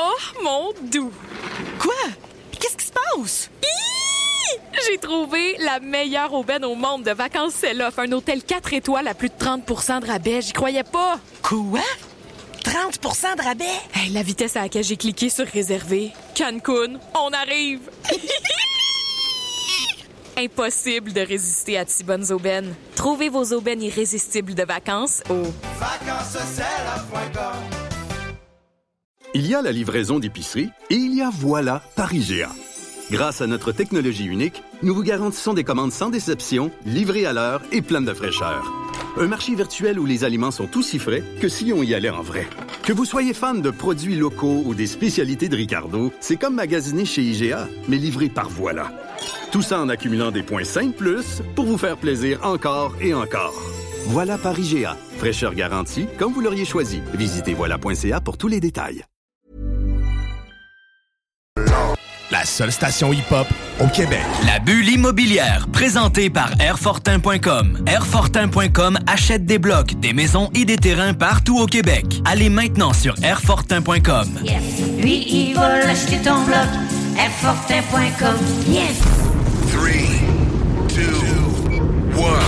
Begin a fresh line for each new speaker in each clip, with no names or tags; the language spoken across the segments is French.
Oh, mon doux!
Quoi? Qu'est-ce qui se passe?
J'ai trouvé la meilleure aubaine au monde de vacances Sell-Off. Un hôtel 4 étoiles à plus de 30% de rabais. J'y croyais pas.
Quoi? 30% de rabais?
Hey, la vitesse à laquelle j'ai cliqué sur réserver. Cancun, on arrive! Impossible de résister à de si bonnes aubaines. Trouvez vos aubaines irrésistibles de vacances au
Vacancescella.com
Il y a la livraison d'épicerie et il y a Voilà par IGA. Grâce à notre technologie unique, nous vous garantissons des commandes sans déception, livrées à l'heure et pleines de fraîcheur. Un marché virtuel où les aliments sont aussi frais que si on y allait en vrai. Que vous soyez fan de produits locaux ou des spécialités de Ricardo, c'est comme magasiner chez IGA, mais livré par Voilà. Tout ça en accumulant des points 5 plus pour vous faire plaisir encore et encore. Voilà par IGA. Fraîcheur garantie, comme vous l'auriez choisi. Visitez voilà.ca pour tous les détails.
Seule station hip-hop au Québec.
La bulle immobilière, présentée par Airfortin.com. Airfortin.com achète des blocs, des maisons et des terrains partout au Québec. Allez maintenant sur Airfortin.com.
Yes. Lui, il va l'acheter ton bloc. Airfortin.com. Yes.
3, 2, 1.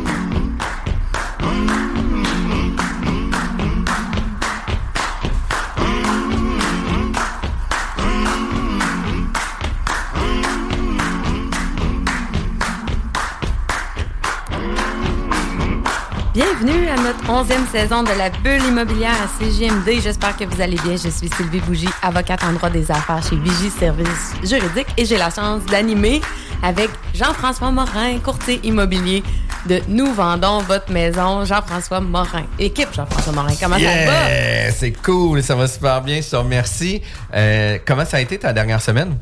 Bienvenue à notre onzième saison de la bulle immobilière à CGMD. J'espère que vous allez bien. Je suis Sylvie Bougie, avocate en droit des affaires chez Vigie Services Juridiques et j'ai la chance d'animer avec Jean-François Morin, courtier immobilier de Nous vendons votre maison. Jean-François Morin. Équipe Jean-François Morin, comment ça va?
C'est cool, ça va super bien, je te remercie. Euh, comment ça a été ta dernière semaine?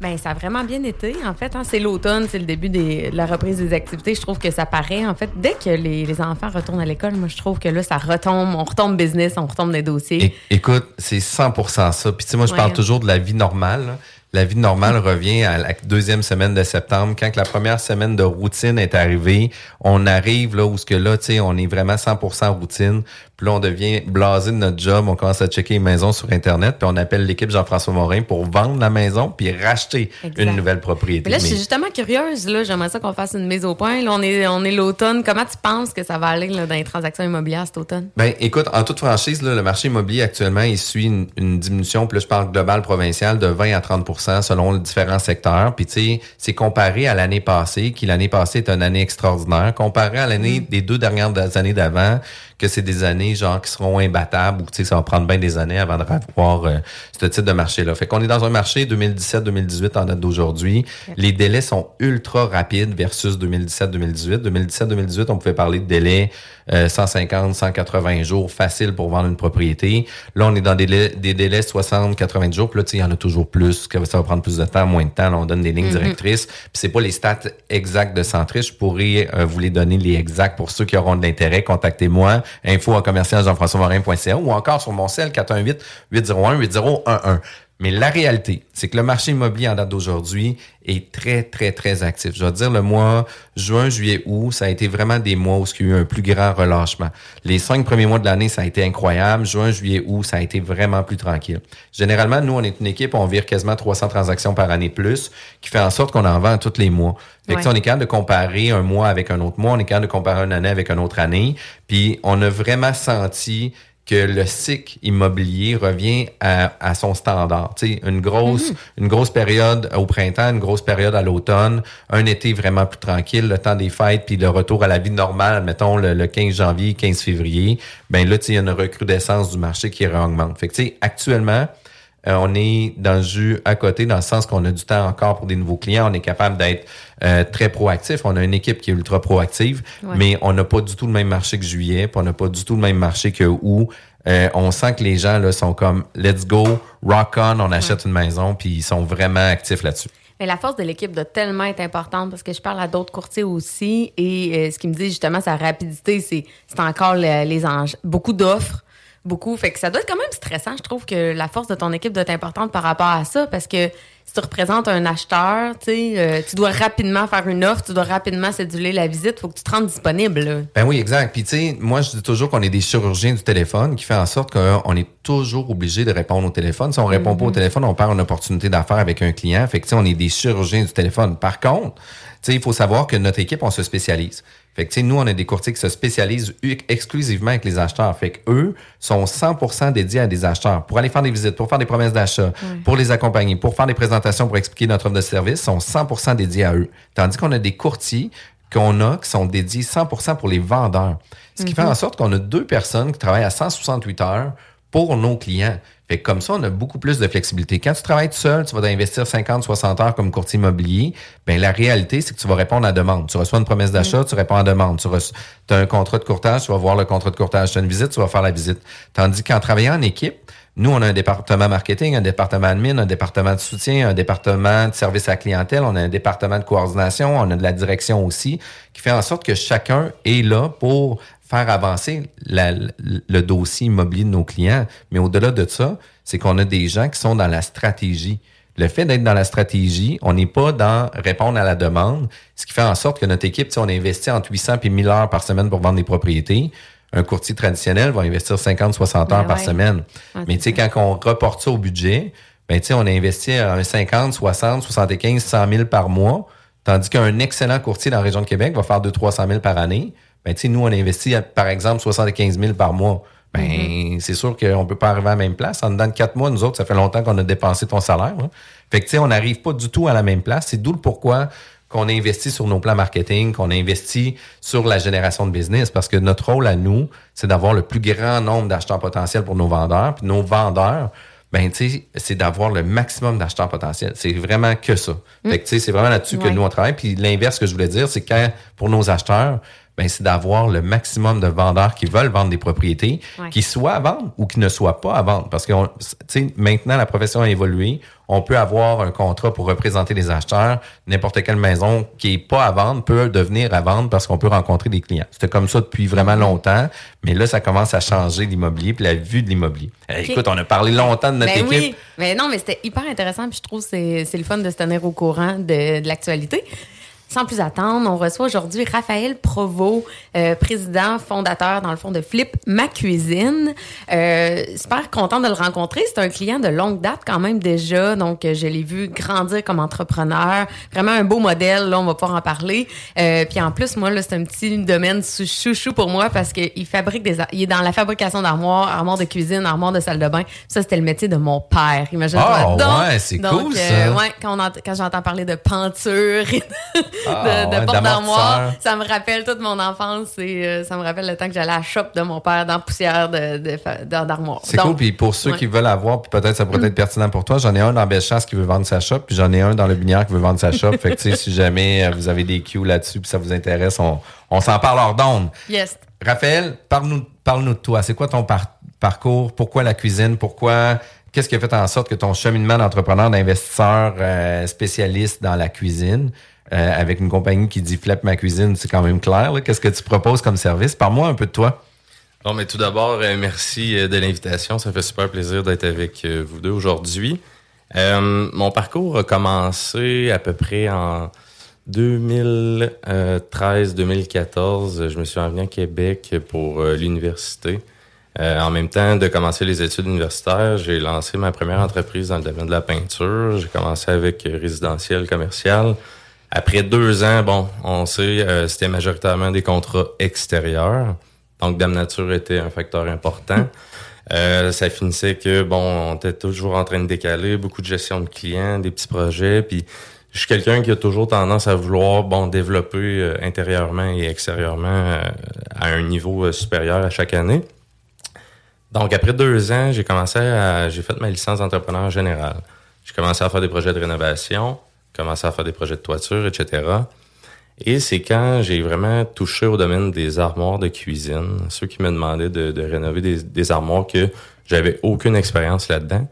Ben, ça a vraiment bien été. En fait, hein, c'est l'automne, c'est le début des- de la reprise des activités. Je trouve que ça paraît. En fait, dès que les, les enfants retournent à l'école, moi, je trouve que là, ça retombe. On retombe business, on retombe des dossiers.
É- écoute, c'est 100% ça. Puis tu sais, moi, je
Ouais.
parle toujours de la vie normale. La vie normale revient à la deuxième semaine de septembre. Quand que la première semaine de routine est arrivée, on arrive là où ce que là, tu sais, on est vraiment 100% routine. Puis là, on devient blasé de notre job. On commence à checker les maisons sur Internet. Puis on appelle l'équipe Jean-François Morin pour vendre la maison puis racheter
Exact.
une nouvelle propriété.
Mais là, je suis justement curieuse. Là, j'aimerais ça qu'on fasse une mise au point. Là, on est, on est l'automne. Comment tu penses que ça va aller là, dans les transactions immobilières cet automne?
Ben, écoute, en toute franchise, là, le marché immobilier actuellement, il suit une, une diminution, là, je parle global, provincial, de 20 à 30 selon les différents secteurs. Puis, tu sais, c'est comparé à l'année passée, qui l'année passée est une année extraordinaire, comparé à l'année des deux dernières années d'avant, que c'est des années, genre, qui seront imbattables, ou, tu sais, ça va prendre bien des années avant de revoir euh, ce type de marché-là. Fait qu'on est dans un marché 2017-2018 en date d'aujourd'hui. Les délais sont ultra rapides versus 2017-2018. 2017-2018, on pouvait parler de délais euh, 150, 180 jours facile pour vendre une propriété. Là, on est dans des délais, des délais 60, 80 jours. Puis là, il y en a toujours plus, que ça va prendre plus de temps, moins de temps. Là, on donne des lignes
Mhm.
directrices. Puis c'est pas les stats exacts de Centris. Je pourrais euh, vous les donner les exacts pour ceux qui auront de l'intérêt. Contactez-moi. Info en commercial jean-françois-morin.ca ou encore sur mon cell 418 801 8011. Mais la réalité, c'est que le marché immobilier en date d'aujourd'hui est très, très, très actif. Je vais dire le mois juin, juillet, août, ça a été vraiment des mois où il y a eu un plus grand relâchement. Les cinq premiers mois de l'année, ça a été incroyable. Juin, juillet, août, ça a été vraiment plus tranquille. Généralement, nous, on est une équipe, on vire quasiment 300 transactions par année plus, qui fait en sorte qu'on en vend tous les mois. Fait que,
Ouais.
on est capable de comparer un mois avec un autre mois, on est capable de comparer une année avec une autre année. Puis on a vraiment senti que le cycle immobilier revient à, à son standard. Tu sais, une grosse, une grosse période au printemps, une grosse période à l'automne, un été vraiment plus tranquille, le temps des fêtes, puis le retour à la vie normale, mettons le, le 15 janvier, 15 février, ben là, il y a une recrudescence du marché qui réaugmente. Fait que, tu sais, actuellement, Euh, on est dans le jus à côté, dans le sens qu'on a du temps encore pour des nouveaux clients. On est capable d'être euh, très proactif. On a une équipe qui est ultra proactive, mais on n'a pas du tout le même marché que juillet, puis on n'a pas du tout le même marché que août. Euh, on sent que les gens là sont comme let's go, rock on, on achète une maison, puis ils sont vraiment actifs là-dessus.
Mais la force de l'équipe doit tellement être importante parce que je parle à d'autres courtiers aussi et ce qui me dit justement sa rapidité, c'est c'est encore les anges. Beaucoup d'offres, beaucoup. Fait que ça doit être quand même stressant. Je trouve que la force de ton équipe doit être importante par rapport à ça parce que si tu représentes un acheteur, tu euh, tu dois rapidement faire une offre, tu dois rapidement céduler la visite, faut que tu te rendes disponible.
Ben oui, exact. Puis tu sais, moi je dis toujours qu'on est des chirurgiens du téléphone qui fait en sorte qu'on est toujours obligé de répondre au téléphone. Si on répond pas au mhm. téléphone, on perd une opportunité d'affaires avec un client. Fait que tu sais, on est des chirurgiens du téléphone. Par contre, sais, il faut savoir que notre équipe, on se spécialise. Fait que, nous, on a des courtiers qui se spécialisent exclusivement avec les acheteurs. Fait que eux sont 100% dédiés à des acheteurs pour aller faire des visites, pour faire des promesses d'achat, pour les accompagner, pour faire des présentations, pour expliquer notre offre de service, sont 100% dédiés à eux. Tandis qu'on a des courtiers qu'on a qui sont dédiés 100% pour les vendeurs. Ce qui fait mhm. en sorte qu'on a deux personnes qui travaillent à 168 heures pour nos clients. Fait comme ça, on a beaucoup plus de flexibilité. Quand tu travailles tout seul, tu vas investir 50, 60 heures comme courtier immobilier. Ben la réalité, c'est que tu vas répondre à la demande. Tu reçois une promesse d'achat, tu réponds à la demande. Tu as un contrat de courtage, tu vas voir le contrat de courtage. Tu as une visite, tu vas faire la visite. Tandis qu'en travaillant en équipe, nous, on a un département marketing, un département admin, un département de soutien, un département de service à la clientèle, on a un département de coordination, on a de la direction aussi, qui fait en sorte que chacun est là pour faire avancer le dossier immobilier de nos clients. Mais au-delà de ça, c'est qu'on a des gens qui sont dans la stratégie. Le fait d'être dans la stratégie, on n'est pas dans répondre à la demande, ce qui fait en sorte que notre équipe, on investit entre 800 et 1000 heures par semaine pour vendre des propriétés. Un courtier traditionnel va investir 50, 60 heures ben par semaine. Mais tu sais, quand on reporte ça au budget, ben, on a investi un 50, 60, 75, 100 000 par mois, tandis qu'un excellent courtier dans la région de Québec va faire 200, 300 000 par année ben, nous, on investit, par exemple, 75 000 par mois. Ben, mm-hmm. c'est sûr qu'on peut pas arriver à la même place. En dedans de quatre mois, nous autres, ça fait longtemps qu'on a dépensé ton salaire. Hein. Fait que, tu sais, on n'arrive pas du tout à la même place. C'est d'où le pourquoi qu'on investit sur nos plans marketing, qu'on investit sur la génération de business, parce que notre rôle à nous, c'est d'avoir le plus grand nombre d'acheteurs potentiels pour nos vendeurs. Puis nos vendeurs, ben tu sais, c'est d'avoir le maximum d'acheteurs potentiels. C'est vraiment que ça. Fait que tu sais, c'est vraiment là-dessus que nous on travaille. Puis l'inverse que je voulais dire, c'est quand pour nos acheteurs, ben, c'est d'avoir le maximum de vendeurs qui veulent vendre des propriétés, qui soient à vendre ou qui ne soient pas à vendre. Parce que maintenant, la profession a évolué. On peut avoir un contrat pour représenter les acheteurs. N'importe quelle maison qui est pas à vendre peut devenir à vendre parce qu'on peut rencontrer des clients. C'était comme ça depuis vraiment longtemps, mais là, ça commence à changer l'immobilier puis la vue de l'immobilier. Eh, écoute, on a parlé longtemps de notre
ben
équipe. Oui.
Mais non, mais c'était hyper intéressant puis je trouve que c'est le fun de se tenir au courant de, de l'actualité. Sans plus attendre, on reçoit aujourd'hui Raphaël Provost, euh, président, fondateur dans le fond de Flip Ma Cuisine. Euh, super content de le rencontrer. C'est un client de longue date quand même déjà, donc euh, je l'ai vu grandir comme entrepreneur. Vraiment un beau modèle, là on va pas en parler. Euh, puis en plus, moi là c'est un petit domaine chouchou pour moi parce qu'il fabrique des, il est dans la fabrication d'armoires, armoires de cuisine, armoires de salle de bain. Ça c'était le métier de mon père. Imagine-toi.
Oh, ouais, c'est cool ça.
Euh, ouais, quand, quand j'entends parler de peinture. Ah, de, porte d'armoire. Ça me rappelle toute mon enfance et euh, ça me rappelle le temps que j'allais à la shop de mon père dans la poussière d'armoire.
C'est cool. Puis pour ceux qui veulent avoir, puis peut-être ça pourrait être pertinent pour toi, j'en ai un dans Bellechasse qui veut vendre sa shop, puis j'en ai un dans le Binière qui veut vendre sa shop. fait que si jamais euh, vous avez des cues là-dessus, puis ça vous intéresse, on, on s'en parle hors d'onde.
Yes.
Raphaël, parle-nous parle de toi. C'est quoi ton parcours? Pourquoi la cuisine? Pourquoi? Qu'est-ce qui a fait en sorte que ton cheminement d'entrepreneur, d'investisseur euh, spécialiste dans la cuisine, euh, avec une compagnie qui dit Flip ma cuisine, c'est quand même clair. Qu'est-ce que tu proposes comme service? Parle-moi un peu de toi.
Bon, mais tout d'abord, euh, merci euh, de l'invitation. Ça fait super plaisir d'être avec vous deux aujourd'hui. mon parcours a commencé à peu près en 2013-2014. Je me suis envenu à Québec pour l'université. en même temps de commencer les études universitaires, j'ai lancé ma première entreprise dans le domaine de la peinture. J'ai commencé avec résidentiel commercial. Après deux ans, bon, on sait, euh, c'était majoritairement des contrats extérieurs. Donc, Dame Nature était un facteur important. Euh, ça finissait que, bon, on était toujours en train de décaler, beaucoup de gestion de clients, des petits projets. Puis, je suis quelqu'un qui a toujours tendance à vouloir, bon, développer euh, intérieurement et extérieurement à un niveau supérieur à chaque année. Donc, après deux ans, j'ai commencé à, j'ai fait ma licence d'entrepreneur général. J'ai commencé à faire des projets de rénovation, commencé à faire des projets de toiture, etc. Et c'est quand j'ai vraiment touché au domaine des armoires de cuisine, ceux qui me demandaient de, de rénover des, des armoires que j'avais aucune expérience là-dedans,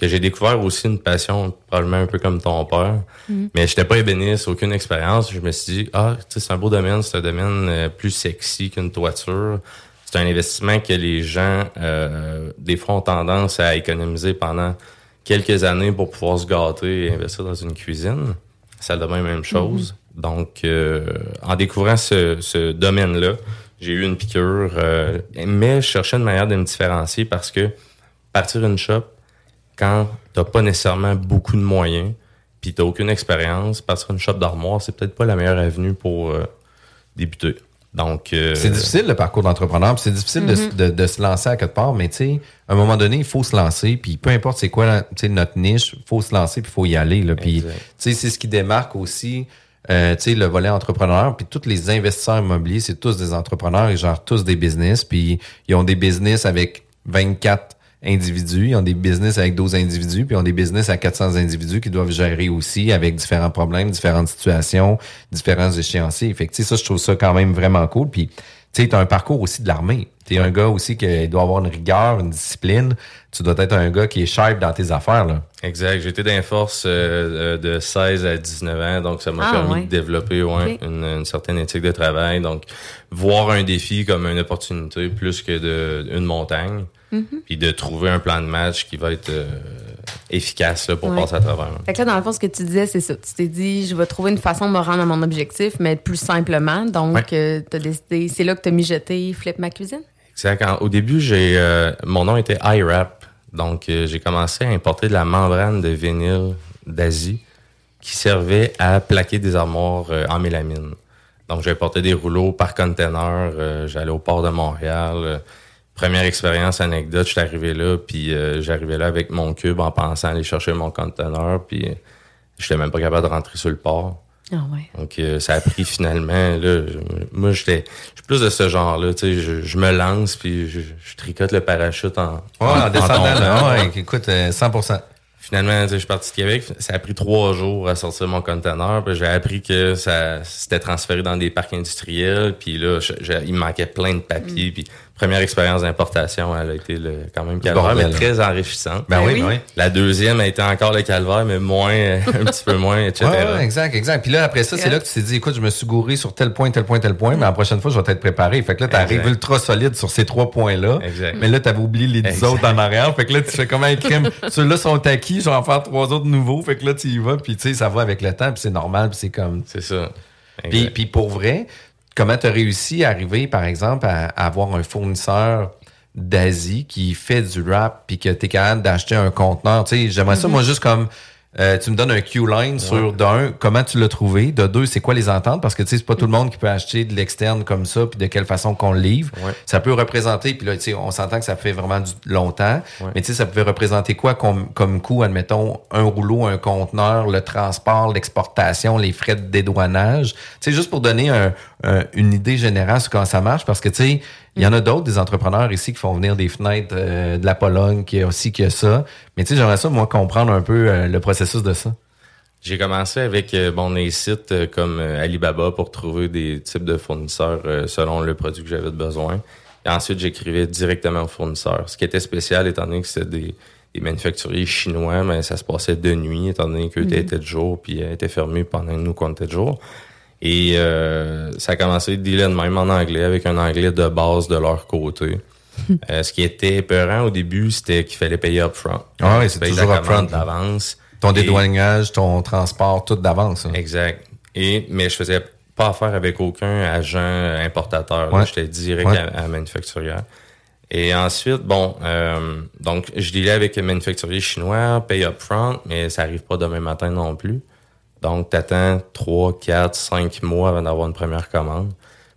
que j'ai découvert aussi une passion probablement un peu comme ton père.
Mhm.
Mais j'étais pas ébéniste, aucune expérience. Je me suis dit, ah, c'est un beau domaine, c'est un domaine euh, plus sexy qu'une toiture. C'est un investissement que les gens, euh, des fois, ont tendance à économiser pendant quelques années pour pouvoir se gâter et investir dans une cuisine. Ça devient la même chose. Donc, euh, en découvrant ce, ce domaine-là, j'ai eu une piqûre, euh, mais je cherchais une manière de me différencier parce que partir une shop, quand t'as pas nécessairement beaucoup de moyens, puis t'as aucune expérience, partir une shop d'armoire, c'est peut-être pas la meilleure avenue pour euh, débuter. Donc, euh,
C'est difficile le parcours d'entrepreneur, puis c'est difficile de,
Mhm.
de- de se lancer à quelque part, mais tu sais, à un moment donné, il faut se lancer, puis peu importe c'est quoi la- tu sais, notre niche, il faut se lancer, puis il faut y aller. Là, puis, tu sais, c'est ce qui démarque aussi euh, tu sais, le volet entrepreneur, puis tous les investisseurs immobiliers, c'est tous des entrepreneurs, ils gèrent tous des business, puis ils ont des business avec 24 individus, ils ont des business avec 12 individus, puis ils ont des business à 400 individus qui doivent gérer aussi avec différents problèmes, différentes situations, différents échéanciers. Fait que, tu sais, ça, je trouve ça quand même vraiment cool. Puis, tu sais, t'as un parcours aussi de l'armée. T'es un gars aussi qui doit avoir une rigueur, une discipline. Tu dois être un gars qui est sharp dans tes affaires, là.
Exact. J'étais dans les forces euh, de 16 à 19 ans, donc ça m'a
Ah,
permis
ouais.
de développer ouais, une, une certaine éthique de travail. Donc, voir un défi comme une opportunité plus que de, une montagne,
Mhm.
puis de trouver un plan de match qui va être euh, efficace là, pour
Ouais.
passer à travers.
Fait que là, dans le fond, ce que tu disais, c'est ça. Tu t'es dit, je vais trouver une façon de me rendre à mon objectif, mais plus simplement. Donc,
Ouais.
euh, t'as décidé, c'est là que t'as mijoté Flip ma cuisine?
Exact. Au début, j'ai euh, mon nom était iWrap. Donc, j'ai commencé à importer de la membrane de vinyle d'Asie qui servait à plaquer des armoires en mélamine. Donc, j'ai importé des rouleaux par container. J'allais au port de Montréal. Euh, première expérience, anecdote, je suis arrivé là, puis euh, j'arrivais là avec mon cube en pensant aller chercher mon container, puis euh, j'étais même pas capable de rentrer sur le port.
Ah ouais.
Donc, euh, ça a pris finalement. Là, je- moi, j'étais je suis plus de ce genre-là. Tu sais, je, je me lance puis je, je tricote le parachute en,
Ouais, en descendant, là, ouais, écoute, euh, 100%.
Finalement, tu sais, je suis parti de Québec. Ça a pris trois jours à sortir mon conteneur. Puis j'ai appris que ça c'était transféré dans des parcs industriels. Puis là, je- je- il me manquait plein de papiers. Puis première expérience d'importation, elle a été le- quand même calvaire,
bordel.
mais très enrichissante.
Ben oui, ben oui.
La deuxième a été encore le calvaire, mais moins, un petit peu moins, etc.
Ouais, ouais, exact, exact. Puis là, après ça, c'est là que tu t'es dit, écoute, je me suis gouré sur tel point, tel point, tel point, mais la prochaine fois, je vais être préparé. Fait que là, t'arrives ultra solide sur ces trois points-là.
Exact.
Mais là, t'avais oublié les dix
Exact.
autres en arrière. Fait que là, tu fais comme un crime. Ceux-là sont acquis, je vais en faire trois autres nouveaux. Fait que là, tu y vas, puis tu sais, ça va avec le temps, puis c'est normal, puis c'est comme.
C'est ça.
Puis,
Exact.
puis pour vrai, comment tu as réussi à arriver, par exemple, à, à avoir un fournisseur d'Asie qui fait du rap puis que tu es capable d'acheter un conteneur? Tu sais, j'aimerais ça,
Mhm.
moi, juste comme euh, tu me donnes un Q-line sur d'un, comment tu l'as trouvé, de deux, c'est quoi les ententes? Parce que tu sais, c'est pas tout le monde qui peut acheter de l'externe comme ça, puis de quelle façon qu'on le livre.
Ouais.
Ça peut représenter, puis là, tu sais, on s'entend que ça fait vraiment du longtemps,
Ouais.
mais tu sais, ça pouvait représenter quoi comme, comme coût, admettons, un rouleau, un conteneur, le transport, l'exportation, les frais de dédouanage? Tu sais, juste pour donner un- un- une idée générale sur comment ça marche, parce que tu sais, il y en a d'autres, des entrepreneurs ici qui font venir des fenêtres euh, de la Pologne, qui a aussi que ça. Mais tu sais, j'aimerais ça, moi, comprendre un peu euh, le processus de ça.
J'ai commencé avec euh, bon des sites comme Alibaba pour trouver des types de fournisseurs selon le produit que j'avais besoin. Et ensuite, j'écrivais directement aux fournisseurs. Ce qui était spécial, étant donné que c'était des, des manufacturiers chinois, mais ça se passait de nuit, étant donné qu'eux
Mhm.
étaient de jour, puis étaient fermés pendant que nous qu'on était de jour. Et euh, ça a commencé de même en anglais, avec un anglais de base de leur côté. Euh, ce qui était épeurant au début, c'était qu'il fallait payer upfront.
Ah oui, c'est toujours upfront.
d'avance.
Ton
Et-
dédouanage, ton transport, tout d'avance. hein.
Exact. Et, mais je faisais pas affaire avec aucun agent importateur.
Ouais.
J'étais direct
Ouais.
à, à manufacturière. Et ensuite, bon, euh, donc je dealais avec un manufacturier chinois, paye upfront, mais ça arrive pas demain matin non plus. Donc, t'attends 3, 4, 5 mois avant d'avoir une première commande.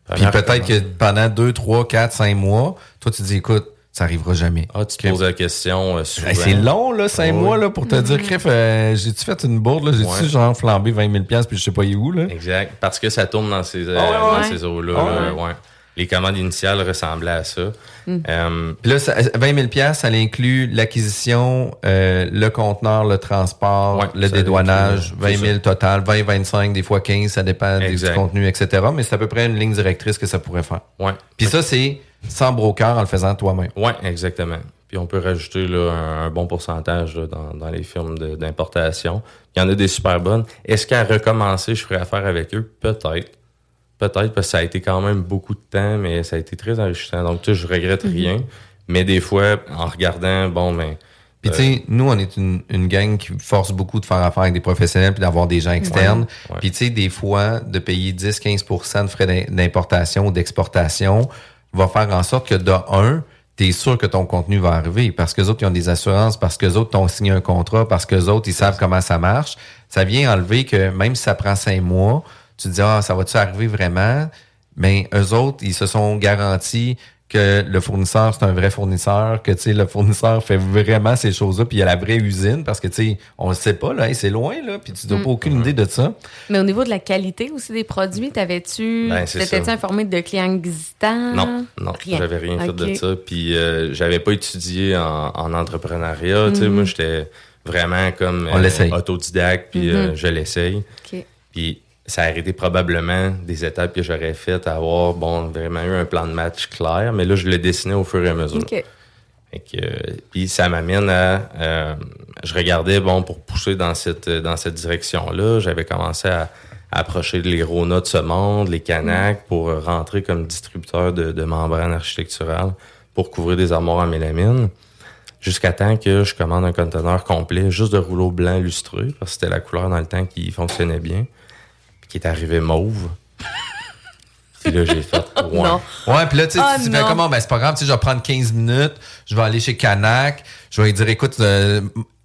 Puis
Première
peut-être
commande.
que pendant 2, 3, 4, 5 mois, toi, tu te dis, écoute, ça arrivera jamais.
Ah, tu te poses la question euh, souvent.
Hey, c'est long, là, 5
Ouais.
mois, là, pour te dire, crif, euh, j'ai-tu fait une bourde, là? J'ai-tu,
Ouais.
genre, flambé 20 000 puis je sais pas où, là?
Exact. Parce que ça tourne dans ces, euh,
Ah ouais, ouais.
dans ces eaux-là. Là,
ouais.
Les commandes initiales ressemblaient à ça. Euh,
Puis là, ça- 20 000 pièces, ça inclut l'acquisition, euh, le conteneur, le transport,
Ouais,
le dédouanage,
inclut,
20 000 total, 20, 25, des fois 15, ça dépend du
Exact.
contenu, etc. Mais c'est à peu près une ligne directrice que ça pourrait faire.
ouais.
Puis ça, c'est sans broker en le faisant toi-même.
Ouais, exactement. Puis on peut rajouter là, un, un bon pourcentage là, dans, dans les firmes d'importation. Il y en a des super bonnes. Est-ce qu'à recommencer, je ferais affaire avec eux? Peut-être. Peut-être, parce que ça a été quand même beaucoup de temps, mais ça a été très enrichissant. Donc, tu sais, je regrette rien. Mais des fois, en regardant, bon, ben.
Puis tu sais, nous, on est une, une gang qui force beaucoup de faire affaire avec des professionnels puis d'avoir des gens externes.
Ouais.
Puis tu sais, des fois, de payer 10-15% de frais d'im- d'importation ou d'exportation va faire en sorte que de un, tu es sûr que ton contenu va arriver parce que les autres, ils ont des assurances, parce que les autres t'ont signé un contrat, parce que les autres, ils savent comment ça marche. Ça vient enlever que même si ça prend cinq mois, tu te dis, ah, ça va-tu arriver vraiment? Mais eux autres, ils se sont garantis que le fournisseur, c'est un vrai fournisseur, que tu sais, le fournisseur fait vraiment ces choses-là, puis il y a la vraie usine, parce que tu sais, on le sait pas, là, hey, c'est loin, là, puis tu n'as
Mm.
pas aucune idée de ça.
Mais au niveau de la qualité aussi des produits, t'avais-tu.
Ben,
T'étais-tu informé de clients existants?
Non, non,
Rien.
j'avais rien fait de ça. Puis euh, j'avais pas étudié en, en entrepreneuriat. Tu sais, moi, j'étais vraiment comme
On l'essaye.
autodidacte, puis euh, je l'essaye. Puis ça a arrêté probablement des étapes que j'aurais faites à avoir, bon, vraiment eu un plan de match clair, mais là, je l'ai dessiné au fur et à mesure.
OK.
Fait que, euh, puis ça m'amène à... euh, je regardais, bon, pour pousser dans cette, dans cette direction-là, j'avais commencé à, à approcher les Rona de ce monde, les Canac, pour euh, rentrer comme distributeur de, de membranes architecturales pour couvrir des armoires en mélamine. Jusqu'à temps que je commande un conteneur complet juste de rouleau blanc lustré, parce que c'était la couleur dans le temps qui fonctionnait bien, qui est arrivé mauve. puis là, j'ai fait... Ouais.
Non.
Ouais, puis là, tu sais,
Ah,
tu fais comment? Ben, c'est pas grave, tu sais, je vais prendre 15 minutes, je vais aller chez Canac, je vais lui dire, écoute, euh,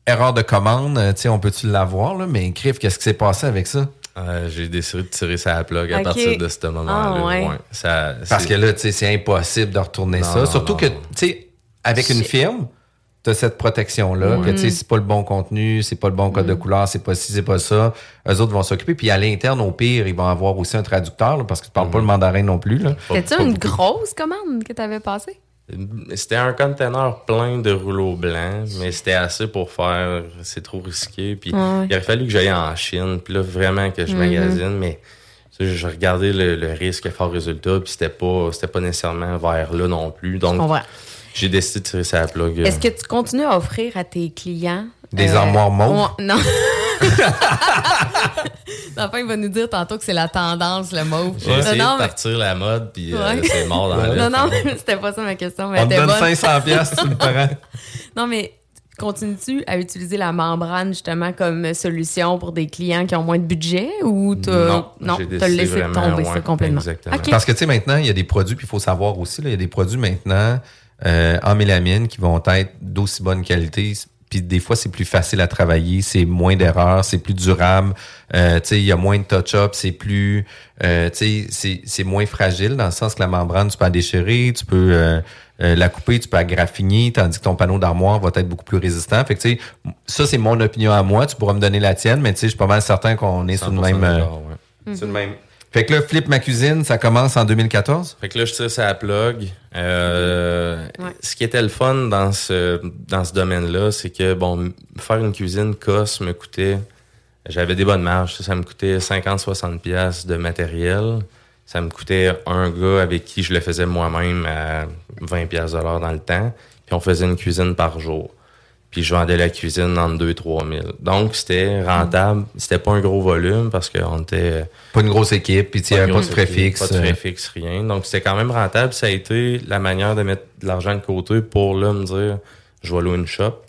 erreur de commande, euh, tu sais, on peut-tu l'avoir, là? Mais crif, qu'est-ce qui s'est passé avec ça?
Euh, j'ai décidé de tirer sa plug à partir de ce moment-là.
Ah, ouais.
Ça,
Parce que là, tu sais, c'est impossible de retourner
Non,
ça. Surtout
non,
que, tu sais, avec une firme, tu as cette protection-là, que tu sais, c'est pas le bon contenu, c'est pas le bon code de couleur, c'est pas ci, c'est pas ça. Eux autres vont s'occuper. Puis à l'interne, au pire, ils vont avoir aussi un traducteur, là, parce que tu parles pas le mandarin non plus.
C'était-tu une
beaucoup.
grosse commande que t'avais passée?
C'était un conteneur plein de rouleaux blancs, mais c'était assez pour faire. C'est trop risqué. Puis
Ouais.
il aurait fallu que j'aille en Chine. Puis là, vraiment que je
Mhm.
magasine, mais tu sais, je regardais le, le risque à fort résultat, puis c'était pas, c'était pas nécessairement vers là non plus. Donc, j'ai décidé de tirer sa plug. euh,
Est-ce que tu continues à offrir à tes clients euh,
Des armoires mauves?
non. Enfin, il va nous dire tantôt que c'est la tendance, le mauve.
J'ai
Non,
essayé
non,
de
mais-
partir la mode, puis euh,
Ouais.
c'est mort dans
Non,
l'air.
non, c'était pas ça ma question. Mais
On te donne
bonne.
500 pièces, tu me prends.
Non, mais continues-tu à utiliser la membrane justement comme solution pour des clients qui ont moins de budget ou t'as
Non, décidé
laissé tomber ça complètement?
exactement.
OK.
Parce que, tu sais, maintenant, il y a des produits, puis il faut savoir aussi, là, il y a des produits maintenant euh, en mélamine qui vont être d'aussi bonne qualité. Puis des fois, c'est plus facile à travailler, c'est moins d'erreurs, c'est plus durable. Euh, tu sais, il y a moins de touch-up, c'est plus... euh, tu sais, c'est- c'est moins fragile dans le sens que la membrane, tu peux la déchirer, tu peux euh, euh, la couper, tu peux la graffiner, tandis que ton panneau d'armoire va être beaucoup plus résistant. Fait que, tu sais, ça, c'est mon opinion à moi. Tu pourras me donner la tienne, mais tu sais, je suis pas mal certain qu'on est sur le
100%
même... euh, sur le même... Fait que là, Flip ma cuisine, ça commence en 2014?
Fait que là, je tire sa plug. Euh,
Ouais.
Ce qui était le fun dans ce, dans ce domaine-là, c'est que, bon, faire une cuisine cosse me coûtait... J'avais des bonnes marges. Ça, ça me coûtait 50-60$ piastres de matériel. Ça me coûtait un gars avec qui je le faisais moi-même à 20$ piastres de l'heure dans le temps. Puis on faisait une cuisine par jour. Puis je vendais la cuisine entre 2 3 000. Donc, c'était rentable. C'était pas un gros volume parce qu'on était...
Pas une grosse équipe, puis il n'y avait pas de
équipe, Pas de
euh,
préfixe, rien. Donc, c'était quand même rentable. Ça a été la manière de mettre de l'argent de côté pour là me dire je vais louer une shop,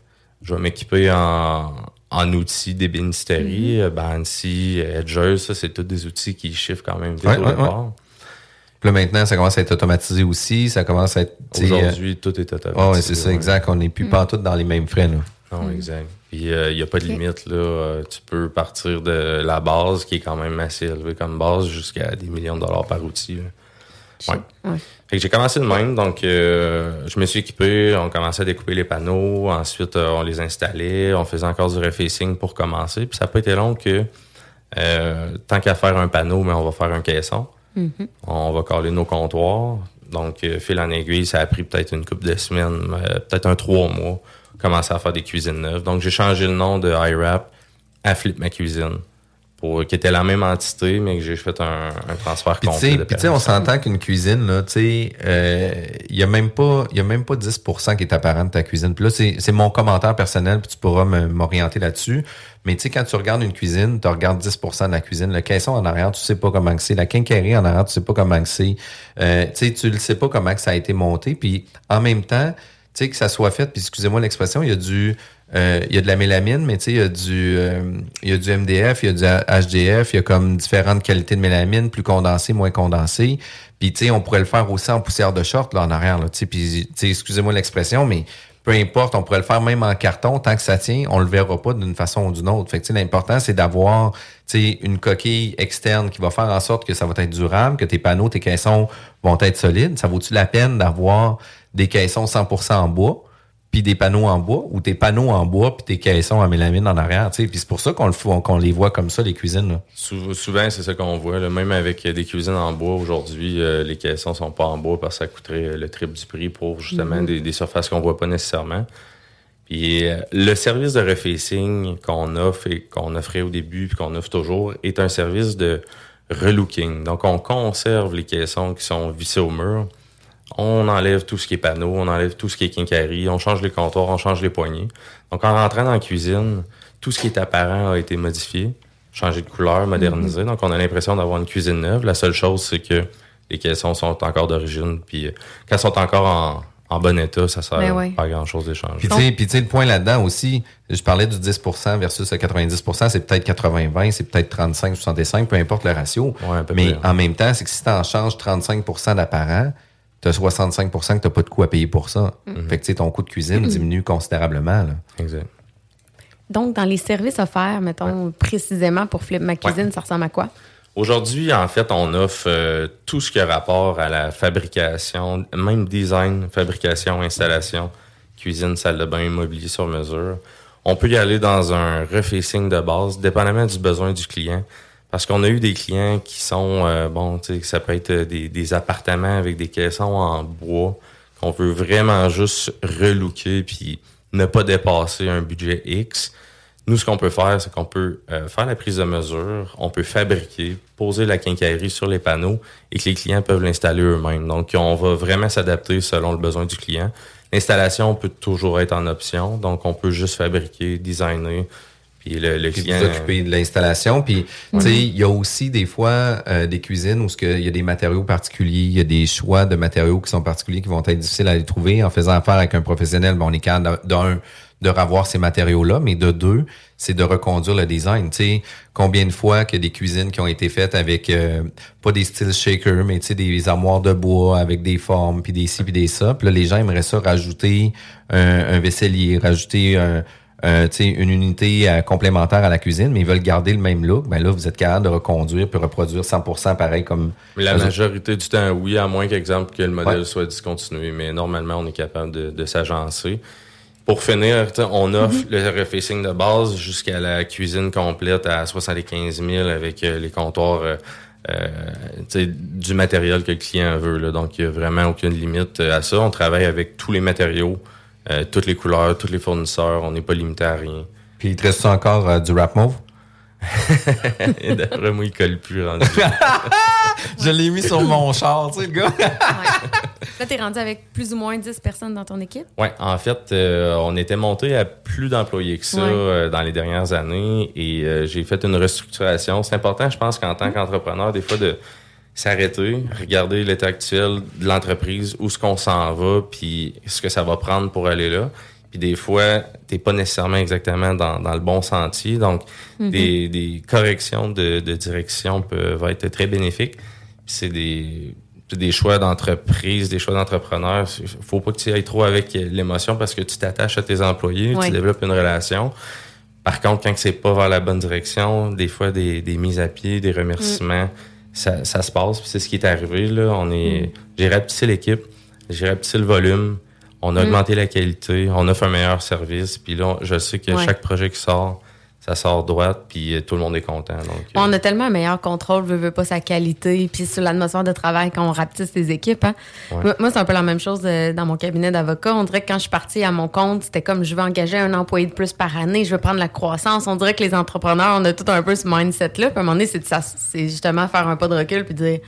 je vais m'équiper en, en outils d'ébénisterie, mm Bansi, Edger, ça, c'est tous des outils qui chiffrent quand même vite
Ouais,
au
ouais,
départ.
Puis là, maintenant, ça commence à être automatisé aussi. Ça commence à être.
Aujourd'hui, tout est
euh,
automatisé.
ouais, ouais, c'est ça,
ouais.
exact. On n'est plus pas tout dans les mêmes frais. Là.
Non, exact. Puis il n'y a pas de limite. là. Euh, tu peux partir de la base, qui est quand même assez élevée comme base, jusqu'à des millions de dollars par outil. là. Ouais.
Ouais.
Fait que j'ai commencé de même, donc euh, je me suis équipé, on commençait à découper les panneaux, ensuite euh, on les installait, on faisait encore du refacing pour commencer, puis ça n'a pas été long que euh, tant qu'à faire un panneau, mais on va faire un caisson.
Mhm.
On va coller nos comptoirs. Donc, euh, fil en aiguille, ça a pris peut-être une couple de semaines, euh, peut-être un trois mois, commencer à faire des cuisines neuves. Donc, j'ai changé le nom de iWrap à Flip Ma Cuisine, pour, qui était la même entité, mais que j'ai fait un, un transfert
Puis tu
complet.
puis tu sais, on s'entend qu'une cuisine, là, tu sais, euh, il y a même pas, il y a même pas 10% qui est apparent de ta cuisine. Puis là, c'est c'est mon commentaire personnel, puis tu pourras m'orienter là-dessus. Mais tu sais, quand tu regardes une cuisine, tu regardes 10% de la cuisine. Le caisson en arrière, tu sais pas comment que c'est. La quincaillerie en arrière, tu sais pas comment que c'est. Euh, tu sais, tu le sais pas comment que ça a été monté. Puis en même temps, tu sais, que ça soit fait, puis excusez-moi l'expression, il y a du... euh, y a de la mélamine, mais il y a du euh, y a du MDF, il y a du HDF, il y a comme différentes qualités de mélamine, plus condensée, moins condensée. Puis tu sais, on pourrait le faire aussi en poussière de short là en arrière là, puis excusez-moi l'expression, mais peu importe, on pourrait le faire même en carton tant que ça tient, on le verra pas d'une façon ou d'une autre. Fait que l'important c'est d'avoir une coquille externe qui va faire en sorte que ça va être durable, que tes panneaux, tes caissons vont être solides. Ça vaut-tu la peine d'avoir des caissons 100% en bois? Puis des panneaux en bois ou tes panneaux en bois puis tes caissons en mélamine en arrière, tu sais. Puis c'est pour ça qu'on le fait- qu'on les voit comme ça les cuisines. Là.
Sou- souvent, c'est ça qu'on voit. là. Même avec euh, des cuisines en bois, aujourd'hui, euh, les caissons sont pas en bois parce que ça coûterait euh, le triple du prix pour justement
Mhm.
des, des surfaces qu'on voit pas nécessairement. Puis euh, le service de refacing qu'on offre et qu'on offrait au début puis qu'on offre toujours est un service de relooking. Donc, on conserve les caissons qui sont vissés au mur. On enlève tout ce qui est panneau, on enlève tout ce qui est quincaillerie, on change les comptoirs, on change les poignées. Donc, en rentrant dans la cuisine, tout ce qui est apparent a été modifié, changé de couleur, modernisé. Donc, on a l'impression d'avoir une cuisine neuve. La seule chose, c'est que les caissons sont encore d'origine. Puis, euh, quand sont encore en, en bon état, ça sert
Ben ouais.
pas à grand-chose d'échanger.
Puis tu sais, puis tu sais, le point là-dedans aussi, je parlais du 10% versus le 90% c'est peut-être 80-20, c'est peut-être 35-65, peu importe le ratio.
peu
Mais
près.
en même temps, c'est que si tu en changes 35% d'apparent, tu as 65% que tu n'as pas de coût à payer pour ça. Fait que tu sais, ton coût de cuisine diminue considérablement. Là.
Exact.
Donc, dans les services offerts, mettons précisément pour Flip Ma Cuisine, ça ressemble à quoi?
Aujourd'hui, en fait, on offre euh, tout ce qui a rapport à la fabrication, même design, fabrication, installation, cuisine, salle de bain, immobilier sur mesure. On peut y aller dans un refacing de base, dépendamment du besoin du client. Parce qu'on a eu des clients qui sont, euh, bon, tu sais, ça peut être des, des appartements avec des caissons en bois qu'on veut vraiment juste relooker puis ne pas dépasser un budget X. Nous, ce qu'on peut faire, c'est qu'on peut euh, faire la prise de mesure, on peut fabriquer, poser la quincaillerie sur les panneaux et que les clients peuvent l'installer eux-mêmes. Donc, on va vraiment s'adapter selon le besoin du client. L'installation peut toujours être en option, donc on peut juste fabriquer, designer, puis le, le
Puis
client...
vous de l'installation. Puis, tu sais, il y a aussi des fois euh, des cuisines où il y a des matériaux particuliers, il y a des choix de matériaux qui sont particuliers qui vont être difficiles à les trouver. En faisant affaire avec un professionnel, bon, on est capable d'un de revoir ces matériaux-là, mais de deux, c'est de reconduire le design. Tu sais, combien de fois que des cuisines qui ont été faites avec euh, pas des styles shaker, mais tu sais des armoires de bois avec des formes, puis des ci, puis des ça. Puis là, les gens aimeraient ça rajouter un, un vaisselier, rajouter un, sais, une unité euh, complémentaire à la cuisine, mais ils veulent garder le même look. Ben là, vous êtes capable de reconduire puis reproduire 100% pareil comme.
La
autres.
majorité du temps, oui, à moins qu'exemple que le modèle
Ouais.
soit discontinué. Mais normalement, on est capable de, de s'agencer. Pour finir, on offre le refacing de base jusqu'à la cuisine complète à 75 000 avec euh, les comptoirs euh, euh, du matériel que le client veut. Là. Donc, il n'y a vraiment aucune limite euh, à ça. On travaille avec tous les matériaux, euh, toutes les couleurs, tous les fournisseurs. On n'est pas limité à rien.
Puis il te reste encore euh, du rap mauve?
Et d'après moi, il colle plus rendu.
Je l'ai mis sur mon char, tu sais, le gars.
Là, tu es rendu avec plus ou moins 10 personnes dans ton équipe?
Ouais, en fait, euh, on était monté à plus d'employés que ça
Ouais.
euh, dans les dernières années et euh, j'ai fait une restructuration. C'est important, je pense, qu'en tant qu'entrepreneur, des fois, de s'arrêter, regarder l'état actuel de l'entreprise, où est-ce qu'on s'en va, puis ce que ça va prendre pour aller là. Puis des fois, t'es pas nécessairement exactement dans, dans le bon sentier. Donc,
Mhm.
des, des corrections de, de direction peuvent être très bénéfiques. C'est des, des choix d'entreprise, des choix d'entrepreneurs. Faut pas que tu ailles trop avec l'émotion parce que tu t'attaches à tes employés, tu développes une relation. Par contre, quand c'est pas vers la bonne direction, des fois des, des mises à pied, des remerciements, ça, ça se passe. Puis c'est ce qui est arrivé. Là. On est, J'ai rapetissé l'équipe, j'ai rapetissé le volume, on a
Mm.
augmenté la qualité, on offre un meilleur service. Puis là, je sais que
Ouais.
chaque projet qui sort, ça sort droite, puis euh, tout le monde est content. Donc, euh,
On a tellement un meilleur contrôle, veut, veut pas sa qualité, puis sur l'atmosphère de travail quand on rapetisse les équipes. Hein.
Ouais.
Moi, c'est un peu la même chose euh, dans mon cabinet d'avocat. On dirait que quand je suis partie à mon compte, c'était comme je veux engager un employé de plus par année, je veux prendre la croissance. On dirait que les entrepreneurs, on a tout un peu ce mindset-là. Puis à un moment donné, c'est justement faire un pas de recul puis dire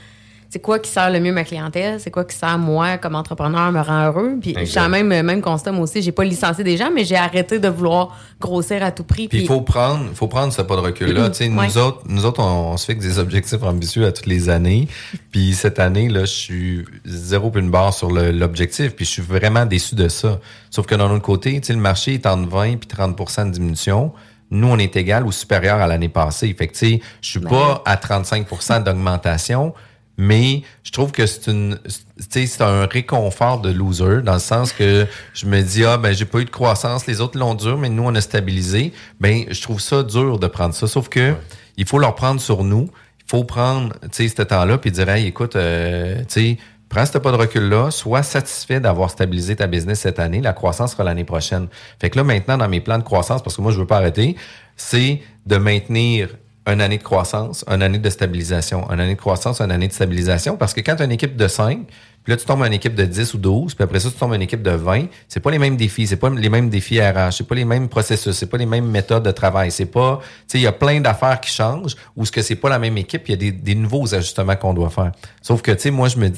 c'est quoi qui sert le mieux ma clientèle, c'est quoi qui sert moi comme entrepreneur me rend heureux? Puis j'ai la même même constat moi aussi, j'ai pas licencié des gens, mais j'ai arrêté de vouloir grossir à tout prix.
Puis il faut prendre, faut prendre ce pas de recul-là. Tu sais, nous
Ouais.
autres, nous autres, on, on se fixe des objectifs ambitieux à toutes les années. Puis cette année, là, je suis zéro puis une barre sur l'objectif. Puis je suis vraiment déçu de ça. Sauf que d'un autre côté, tu sais, le marché est entre 20 puis 30% de diminution. Nous, on est égal ou supérieur à l'année passée. Fait que, tu sais, je suis pas à 35% d'augmentation, mais je trouve que c'est une, c'est un réconfort de loser dans le sens que je me dis, ah, ben, j'ai pas eu de croissance, les autres l'ont dur, mais nous, on a stabilisé. Ben, je trouve ça dur de prendre ça. Sauf que, il faut leur prendre sur nous. Il faut prendre, tu sais, ce temps-là puis dire, hey, écoute, euh, tu sais, prends ce pas de recul-là, sois satisfait d'avoir stabilisé ta business cette année. La croissance sera l'année prochaine. Fait que là, maintenant, dans mes plans de croissance, parce que moi, je veux pas arrêter, c'est de maintenir une année de croissance, une année de stabilisation, une année de croissance, une année de stabilisation. Parce que quand tu as une équipe de 5, puis là, tu tombes à une équipe de 10 ou 12, puis après ça, tu tombes à une équipe de 20, c'est pas les mêmes défis, c'est pas les mêmes défis RH, c'est pas les mêmes processus, c'est pas les mêmes méthodes de travail, c'est pas, tu sais, il y a plein d'affaires qui changent, ou ce que c'est pas la même équipe, il y a des, des nouveaux ajustements qu'on doit faire. Sauf que, tu sais, moi, je me,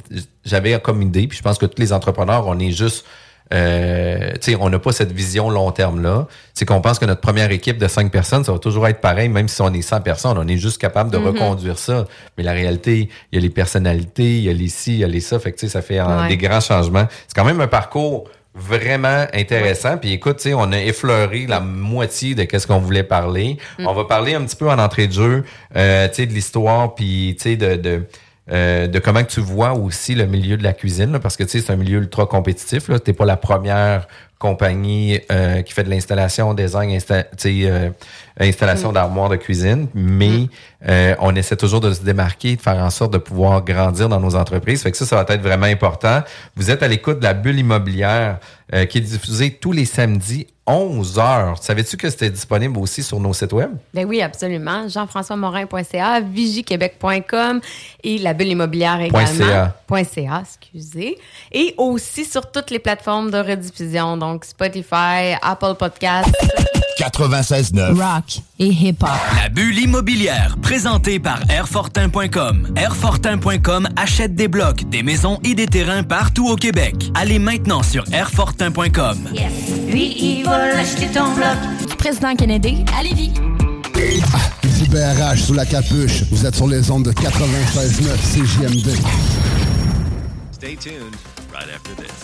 j'avais comme idée, puis je pense que tous les entrepreneurs, on est juste, euh, on n'a pas cette vision long terme là. C'est qu'on pense que notre première équipe de cinq personnes, ça va toujours être pareil, même si on est 100 personnes, on est juste capable de
Mhm.
reconduire ça. Mais la réalité, il y a les personnalités, il y a les ci, il y a les ça, fait que ça fait euh,
Ouais.
des grands changements. C'est quand même un parcours vraiment intéressant. Puis écoute, on a effleuré la moitié de qu'est-ce qu'on voulait parler.
Mm.
On va parler un petit peu en entrée de jeu, euh, de l'histoire, puis de, de euh, de comment tu vois aussi le milieu de la cuisine, parce que tu sais, c'est un milieu ultra compétitif. Tu n'es pas la première compagnie euh, qui fait de l'installation, design, insta- euh, installation
Mm.
d'armoires de cuisine, mais euh, on essaie toujours de se démarquer, de faire en sorte de pouvoir grandir dans nos entreprises. Fait que ça, ça va être vraiment important. Vous êtes à l'écoute de la bulle immobilière qui est diffusée tous les samedis 11 heures. Savais-tu que c'était disponible aussi sur nos sites web?
Ben oui, absolument. Jean-François-Morin.ca, vigiquebec.com et la bulle immobilière également.
.ca.
Excusez. Et aussi sur toutes les plateformes de rediffusion, donc Spotify, Apple Podcasts.
96.9 Rock et hip-hop. La bulle immobilière, présentée par Airfortin.com. Airfortin.com achète des blocs, des maisons et des terrains partout au Québec. Allez maintenant sur Airfortin.com.
Lui, il va l'acheter ton bloc.
Président Kennedy, à Lévis.
Ici BRH sous la capuche. Vous êtes sur les ondes de 96.9 CJMD.
Stay tuned right after this.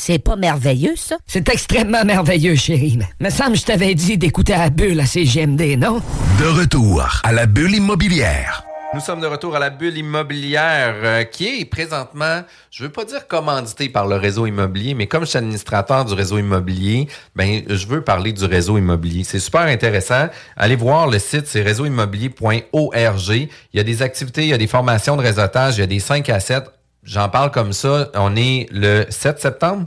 C'est pas merveilleux, ça?
C'est extrêmement merveilleux, chérie. Me semble que je t'avais dit d'écouter la bulle à CGMD, non?
De retour à la bulle immobilière.
Nous sommes de retour à la bulle immobilière euh, qui est présentement, je veux pas dire commandité par le réseau immobilier, mais comme je suis administrateur du réseau immobilier, ben je veux parler du réseau immobilier. C'est super intéressant. Allez voir le site, c'est réseauimmobilier.org. Il y a des activités, il y a des formations de réseautage, il y a des 5 à 7. J'en parle comme ça. On est le 7 septembre?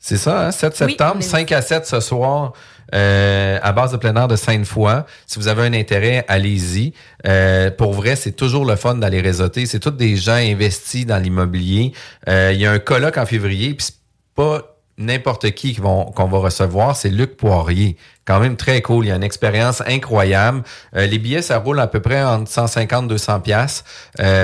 C'est ça, hein? 7
Oui,
septembre,
on est-
5 à 7 ce soir, euh, à base de plein air de Sainte-Foy. Si vous avez un intérêt, allez-y. Euh, pour vrai, c'est toujours le fun d'aller réseauter. C'est tous des gens investis dans l'immobilier. Euh, Il y a un colloque en février, puis c'est pas n'importe qui qu'on va recevoir, c'est Luc Poirier. Quand même très cool. Il y a une expérience incroyable. Euh, les billets, ça roule à peu près entre 150 200 pièces.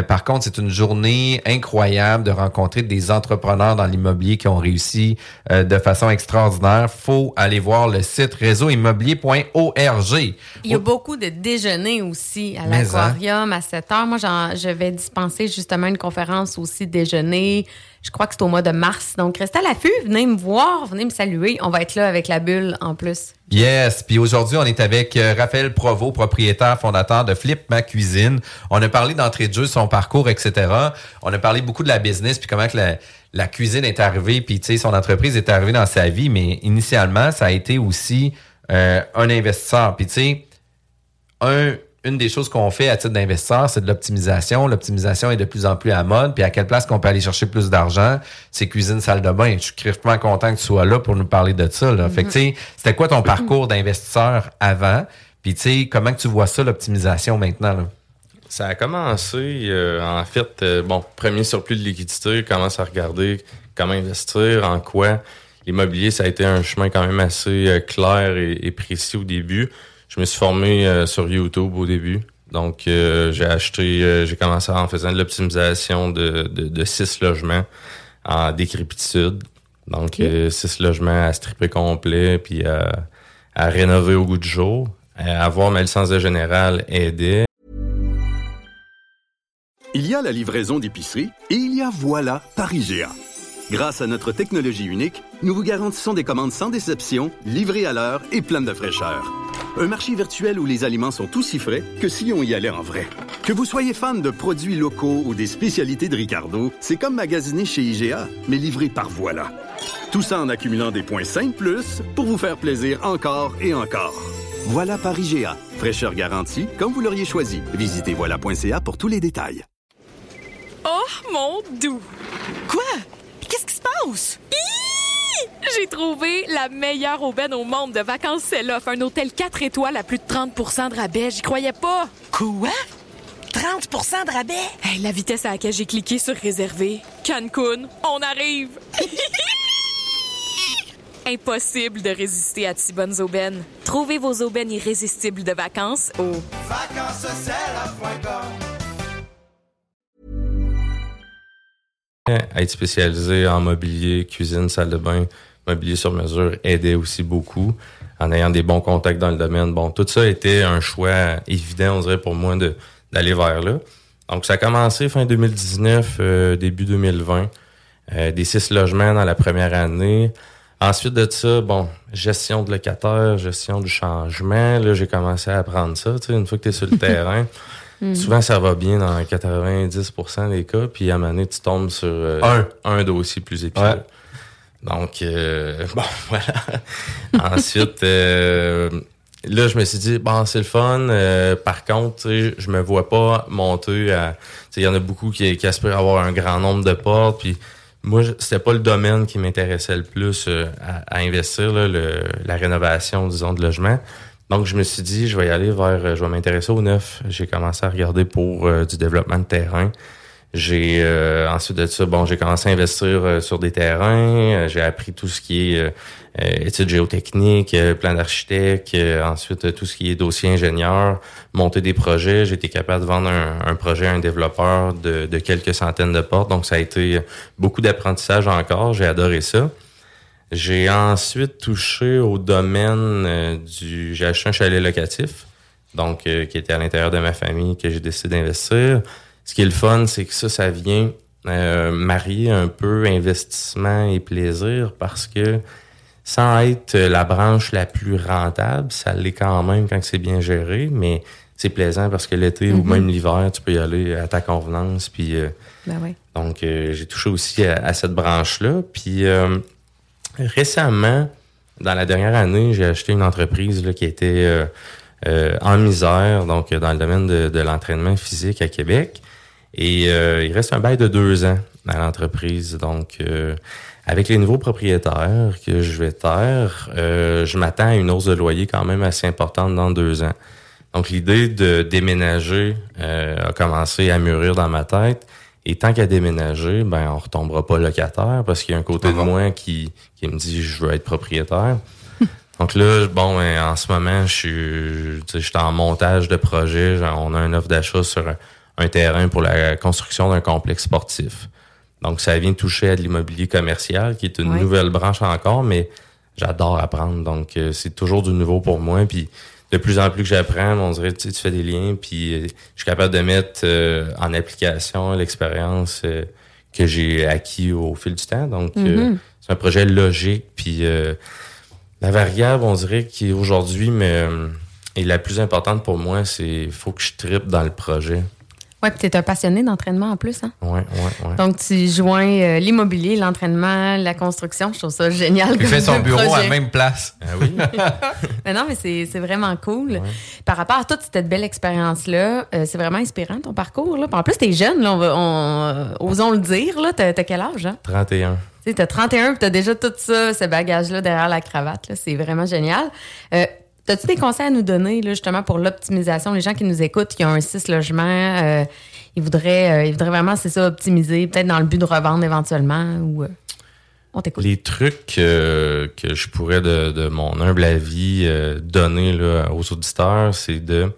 Par contre, c'est une journée incroyable de rencontrer des entrepreneurs dans l'immobilier qui ont réussi euh, de façon extraordinaire. Faut aller voir le site réseauimmobilier.org.
Il y a beaucoup de déjeuners aussi à
hein.
l'aquarium à 7 heures. Moi, j'en- je vais dispenser justement une conférence aussi déjeuner. Je crois que c'est au mois de mars. Donc, restez à l'affût. Venez me voir, venez me saluer. On va être là avec la bulle en plus.
Yes, puis aujourd'hui, on est avec euh, Raphaël Provo, propriétaire, fondateur de Flip Ma Cuisine. On a parlé d'entrée de jeu, son parcours, etc. On a parlé beaucoup de la business, puis comment que la, cuisine est arrivée, puis son entreprise est arrivée dans sa vie, mais initialement, ça a été aussi euh, un investisseur. Puis tu sais, un, une des choses qu'on fait à titre d'investisseur, c'est de l'optimisation. L'optimisation est de plus en plus à mode. Puis à quelle place qu'on peut aller chercher plus d'argent? C'est cuisine, salle de bain. Je suis crèvement content que tu sois là pour nous parler de ça. Là. Fait que, tu sais, c'était quoi ton parcours d'investisseur avant? Puis, tu sais, comment que tu vois ça, l'optimisation maintenant? Là?
Ça a commencé, euh, en fait, euh, bon, premier surplus de liquidité, commence à regarder comment investir, en quoi. L'immobilier, ça a été un chemin quand même assez euh, clair et précis au début. Je me suis formé euh, sur YouTube au début. Donc, euh, j'ai acheté, euh, j'ai commencé en faisant de l'optimisation de, de, six logements en décrépitude. Donc, six logements à stripper complet, puis à, à rénover au goût du jour. avoir ma licence de général aidait.
Il y a la livraison d'épicerie et il y a Voilà par IGA. Grâce à notre technologie unique, nous vous garantissons des commandes sans déception, livrées à l'heure et pleines de fraîcheur. Un marché virtuel où les aliments sont aussi frais que si on y allait en vrai. Que vous soyez fan de produits locaux ou des spécialités de Ricardo, c'est comme magasiner chez IGA, mais livré par Voilà. Tout ça en accumulant des points 5 plus pour vous faire plaisir encore et encore. Voilà par IGA. Fraîcheur garantie, comme vous l'auriez choisi. Visitez voilà.ca pour tous les détails.
Oh, mon doux!
Quoi?
J'ai trouvé la meilleure aubaine au monde de vacances c'est Un hôtel 4 étoiles à plus de 30% de rabais. J'y croyais pas.
Quoi? 30% de rabais?
la vitesse à laquelle j'ai cliqué sur réserver. Cancun, on arrive! Impossible de résister à de si bonnes aubaines. Trouvez vos aubaines irrésistibles de vacances au vacances
Être spécialisé en mobilier, cuisine, salle de bain, mobilier sur mesure aidait aussi beaucoup en ayant des bons contacts dans le domaine. Bon, tout ça était un choix évident, on dirait, pour moi d'aller vers là. Donc, ça a commencé fin 2019, euh, début 2020. Euh, des six logements dans la première année. Ensuite de ça, bon, gestion de locataires, gestion du changement. Là, j'ai commencé à apprendre ça, tu sais, une fois que tu es sur le terrain. Mm. Souvent, ça va bien dans 90% des cas, puis à un moment donné, tu tombes sur euh, un. un dossier plus épineux. Donc, euh, bon, voilà. Ensuite, euh, là, je me suis dit, bon, c'est le fun. par contre, je me vois pas monter à... Il y en a beaucoup qui, qui aspirent à avoir un grand nombre de portes, puis moi, c'était pas le domaine qui m'intéressait le plus à, investir, là, la rénovation, disons, de logement. Donc, je me suis dit, je vais y aller vers, euh, je vais m'intéresser au neuf. J'ai commencé à regarder pour euh, du développement de terrain. J'ai euh, ensuite de ça, bon, j'ai commencé à investir sur des terrains. j'ai appris tout ce qui est études géotechniques, plan d'architecte. ensuite, tout ce qui est dossier ingénieur, monter des projets. J'ai été capable de vendre un, projet à un développeur de, de quelques centaines de portes. Donc, ça a été beaucoup d'apprentissage encore. J'ai adoré ça. J'ai ensuite touché au domaine euh, du... J'ai acheté un chalet locatif, donc euh, qui était à l'intérieur de ma famille, que j'ai décidé d'investir. Ce qui est le fun, c'est que ça, ça vient euh, marier un peu investissement et plaisir parce que sans être la branche la plus rentable, ça l'est quand même quand c'est bien géré, mais c'est plaisant parce que l'été ou mm-hmm. même l'hiver, tu peux y aller à ta convenance. Puis,
ben oui.
Donc, j'ai touché aussi à, à cette branche-là. Puis, Récemment, dans la dernière année, j'ai acheté une entreprise qui était euh, euh, en misère, donc dans le domaine de, l'entraînement physique à Québec. Et euh, il reste un bail de deux ans à l'entreprise. Donc, avec les nouveaux propriétaires que je vais taire, je m'attends à une hausse de loyer quand même assez importante dans deux ans. Donc, l'idée de déménager a commencé à mûrir dans ma tête. Et tant qu'à déménager, ben on retombera pas locataire parce qu'il y a un côté de moi qui, qui me dit je veux être propriétaire. Donc là, bon, ben, en ce moment, je suis, je en montage de projet. On a un offre d'achat sur un, terrain pour la construction d'un complexe sportif. Donc, ça vient toucher à de l'immobilier commercial, qui est une nouvelle branche encore, mais j'adore apprendre. Donc, euh, c'est toujours du nouveau pour moi. Puis, de plus en plus que j'apprends, on dirait, tu, tu fais des liens, puis euh, je suis capable de mettre euh, en application l'expérience euh, que j'ai acquis au fil du temps. Donc, mm-hmm. c'est un projet logique, puis La variable, on dirait qu'aujourd'hui, mais et la plus importante pour moi, c'est faut que je tripe dans le projet.
Oui, puis tu es un passionné d'entraînement en plus. Hein?
Oui, oui, oui.
Donc, tu joins euh, l'immobilier, l'entraînement, la construction. Je trouve ça génial.
Il fait son bureau à la même place.
Ah oui.
mais non, mais c'est vraiment cool. Par rapport à toute cette belle expérience-là, euh, c'est vraiment inspirant ton parcours. Là. En plus, tu es jeune, là, on osons le dire. Tu as, quel âge? Hein?
31.
Tu as 31 tu as déjà tout ça, ce bagage-là derrière la cravate. C'est vraiment génial. Euh, As-tu des conseils à nous donner, là, justement, pour l'optimisation? Les gens qui nous écoutent, qui ont un 6 logements, euh, ils, voudraient, euh, ils voudraient vraiment, c'est ça, optimiser, peut-être dans le but de revendre éventuellement ou. Euh, on t'écoute.
Les trucs que je pourrais, de, mon humble avis, donner là, aux auditeurs, c'est de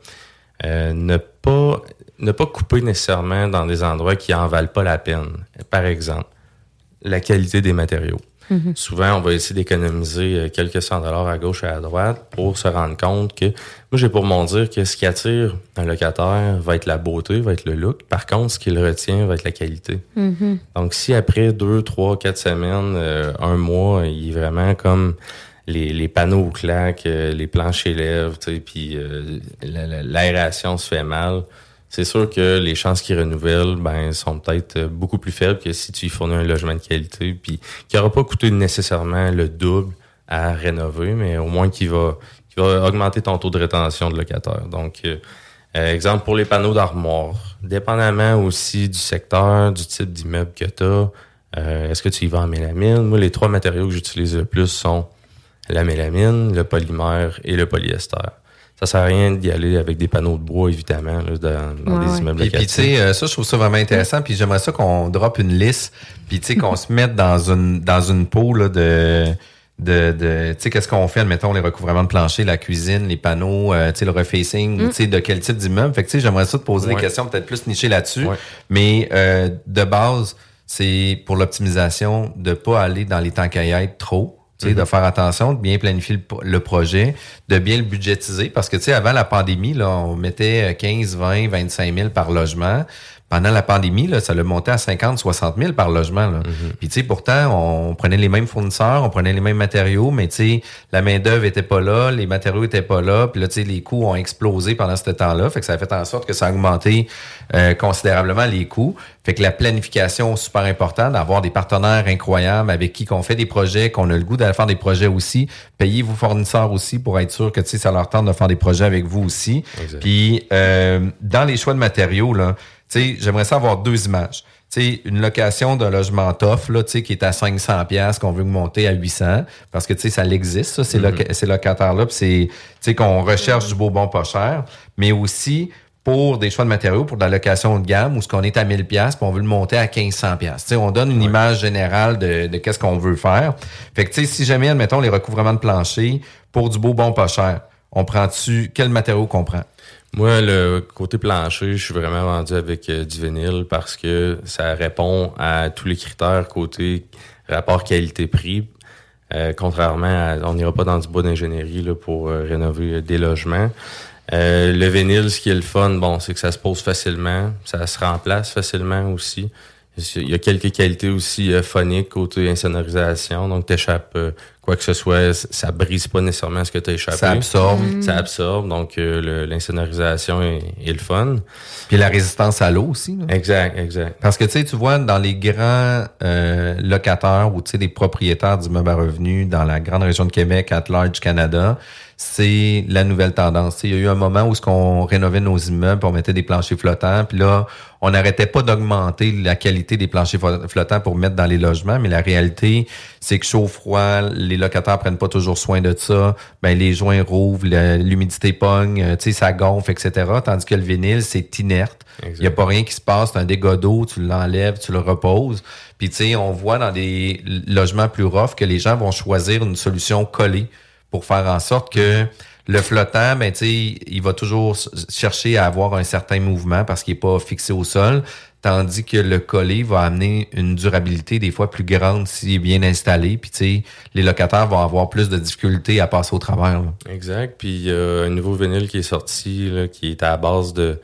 ne pas ne pas couper nécessairement dans des endroits qui en valent pas la peine. Par exemple, la qualité des matériaux. Mhm. Souvent, on va essayer d'économiser euh, quelques cent dollars à gauche et à droite pour se rendre compte que, moi, j'ai pour mon dire que ce qui attire un locataire va être la beauté, va être le look. Par contre, ce qui le retient va être la qualité.
Mhm.
Donc, si après deux, trois, quatre semaines, euh, un mois, il est vraiment comme les, les panneaux claquent, euh, les planches élèvent, puis l'aération se fait mal, c'est sûr que les chances qu'ils renouvellent ben, sont peut-être euh, beaucoup plus faibles que si tu y fournis un logement de qualité, puis qui n'aura pas coûté nécessairement le double à rénover, mais au moins qui va, qui va augmenter ton taux de rétention de locataire. Donc, euh, euh, exemple pour les panneaux d'armoire, dépendamment aussi du secteur, du type d'immeuble que tu as, est-ce que tu y vas en mélamine? Moi, les trois matériaux que j'utilise le plus sont la mélamine, le polymère et le polyester ça sert à rien d'y aller avec des panneaux de bois, évidemment, dans, des immeubles
Et puis, tu sais, euh, ça, je trouve ça vraiment intéressant. Puis j'aimerais ça qu'on drop une liste, puis tu sais, qu'on se mette dans une dans une peau là, de de, de tu sais qu'est-ce qu'on fait admettons les recouvrements de plancher la cuisine les panneaux euh, tu sais le refacing mm. tu sais de quel type d'immeuble. Fait que tu sais j'aimerais ça te poser des questions peut-être plus nichées là-dessus. Mais euh, de base c'est pour l'optimisation de pas aller dans les temps trop de mhm. faire attention, de bien planifier le, projet, de bien le budgétiser. Parce que, tu sais, avant la pandémie, là, on mettait 15, 20, 25 000 par logement pendant la pandémie, là, ça l'a monté à 50, 60 000 par logement. Là. Mm-hmm. Puis tu sais, pourtant, on prenait les mêmes fournisseurs, on prenait les mêmes matériaux, mais tu sais, la main d'œuvre était pas là, les matériaux étaient pas là, puis là, tu sais, les coûts ont explosé pendant ce temps-là. Fait que ça a fait en sorte que ça a augmenté euh, considérablement les coûts. Fait que la planification super important, d'avoir des partenaires incroyables avec qui qu'on fait des projets, qu'on a le goût d'aller faire des projets aussi. Payez vos fournisseurs aussi pour être sûr que tu sais, ça leur tente de faire des projets avec vous aussi. Puis euh, dans les choix de matériaux, là j'aimerais ça avoir deux images. sais, une location d'un logement tough, là, qui est à 500 pièces qu'on veut monter à 800, parce que tu sais, ça existe, ça, ces, mm-hmm. locataires-là, puis c'est qu'on recherche du beau bon pas cher, mais aussi pour des choix de matériaux, pour de la location de gamme, où ce qu'on est à 1000 pièces, on veut le monter à 1500 pièces. On donne une image générale de, de qu'est-ce qu'on veut faire. Fait que, tu sais, si jamais, admettons, les recouvrements de plancher pour du beau bon pas cher, on prend-tu, quel matériau qu'on prend?
Moi, le côté plancher, je suis vraiment vendu avec euh, du vinyle parce que ça répond à tous les critères côté rapport qualité-prix. Euh, contrairement à, on n'ira pas dans du bois d'ingénierie là, pour euh, rénover des logements. le vinyle, ce qui est le fun, bon, c'est que ça se pose facilement, ça se remplace facilement aussi. Il y a quelques qualités aussi phoniques côté insonorisation, donc t'échappes quoi que ce soit, ça brise pas nécessairement ce que tu as échappé.
Ça absorbe.
Mm. Ça absorbe, donc euh, l'insonorisation est, le fun.
Puis la résistance à l'eau aussi.
Exact, exact.
Parce que tu sais, tu vois, dans les grands euh, locataires ou tu sais, des propriétaires d'immeubles à revenus dans la grande région de Québec, at large Canada, c'est la nouvelle tendance. il y a eu un moment où ce qu'on rénovait nos immeubles, on mettait des planchers flottants, puis là, on n'arrêtait pas d'augmenter la qualité des planchers flottants pour mettre dans les logements, mais la réalité, c'est que chaud froid, les locataires prennent pas toujours soin de ça, ben les joints rouvrent, l'humidité pogne, euh, tu sais ça gonfle, etc. Tandis que le vinyle, c'est inerte. Il y a pas rien qui se passe, c'est un dégât d'eau, tu l'enlèves, tu le reposes. Puis tu sais, on voit dans des logements plus rough que les gens vont choisir une solution collée pour faire en sorte que le flottant, ben, il va toujours chercher à avoir un certain mouvement parce qu'il n'est pas fixé au sol, tandis que le collé va amener une durabilité des fois plus grande s'il est bien installé. Puis les locataires vont avoir plus de difficultés à passer au travers.
Exact. Puis il y a un nouveau vinyle qui est sorti, qui est à base de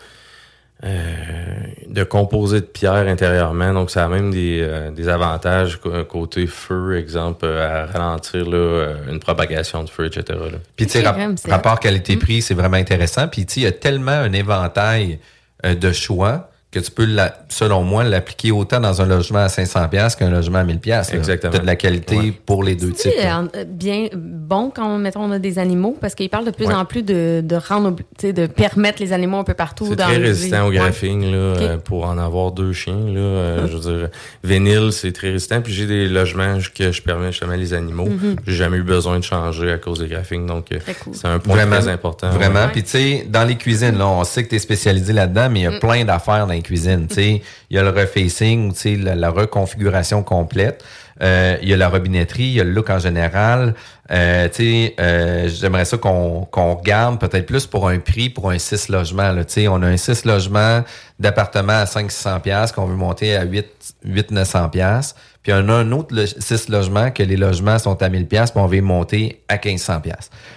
de composer de pierre intérieurement. Donc, ça a même des, des avantages côté feu, exemple, à ralentir là, une propagation de feu, etc.
Puis, tu sais, rapport qualité-prix, c'est vraiment intéressant. Puis, tu sais, il y a tellement un éventail de choix que tu peux, selon moi, l'appliquer autant dans un logement à 500 pièces qu'un logement à 1000 pièces.
Exactement.
Tu de la qualité pour les deux types.
C'est bien bon quand mettons, on a des animaux parce qu'ils parlent de plus en plus de, de rendre, de permettre les animaux un peu partout.
C'est très résistant au graphing là, euh, pour en avoir deux chiens. Là, euh, je veux dire, Vénile, c'est très résistant. Puis j'ai des logements que je permets justement les animaux. Mm-hmm. J'ai jamais eu besoin de changer à cause des graphing. Donc, euh, c'est un point très important.
Vraiment. Puis tu sais, dans les cuisines, là, on sait que tu es spécialisé là-dedans, mais il y a mm. plein d'affaires dans cuisine. il y a le refacing, la, la reconfiguration complète. Euh, il y a la robinetterie, il y a le look en général. Euh, euh, J'aimerais ça qu'on qu'on regarde peut-être plus pour un prix, pour un 6 logements. Là, on a un 6 logements d'appartement à 500-600$ qu'on veut monter à 800-900$. Puis on a un autre 6 logements que les logements sont à 1000$, puis on veut monter à 1500$.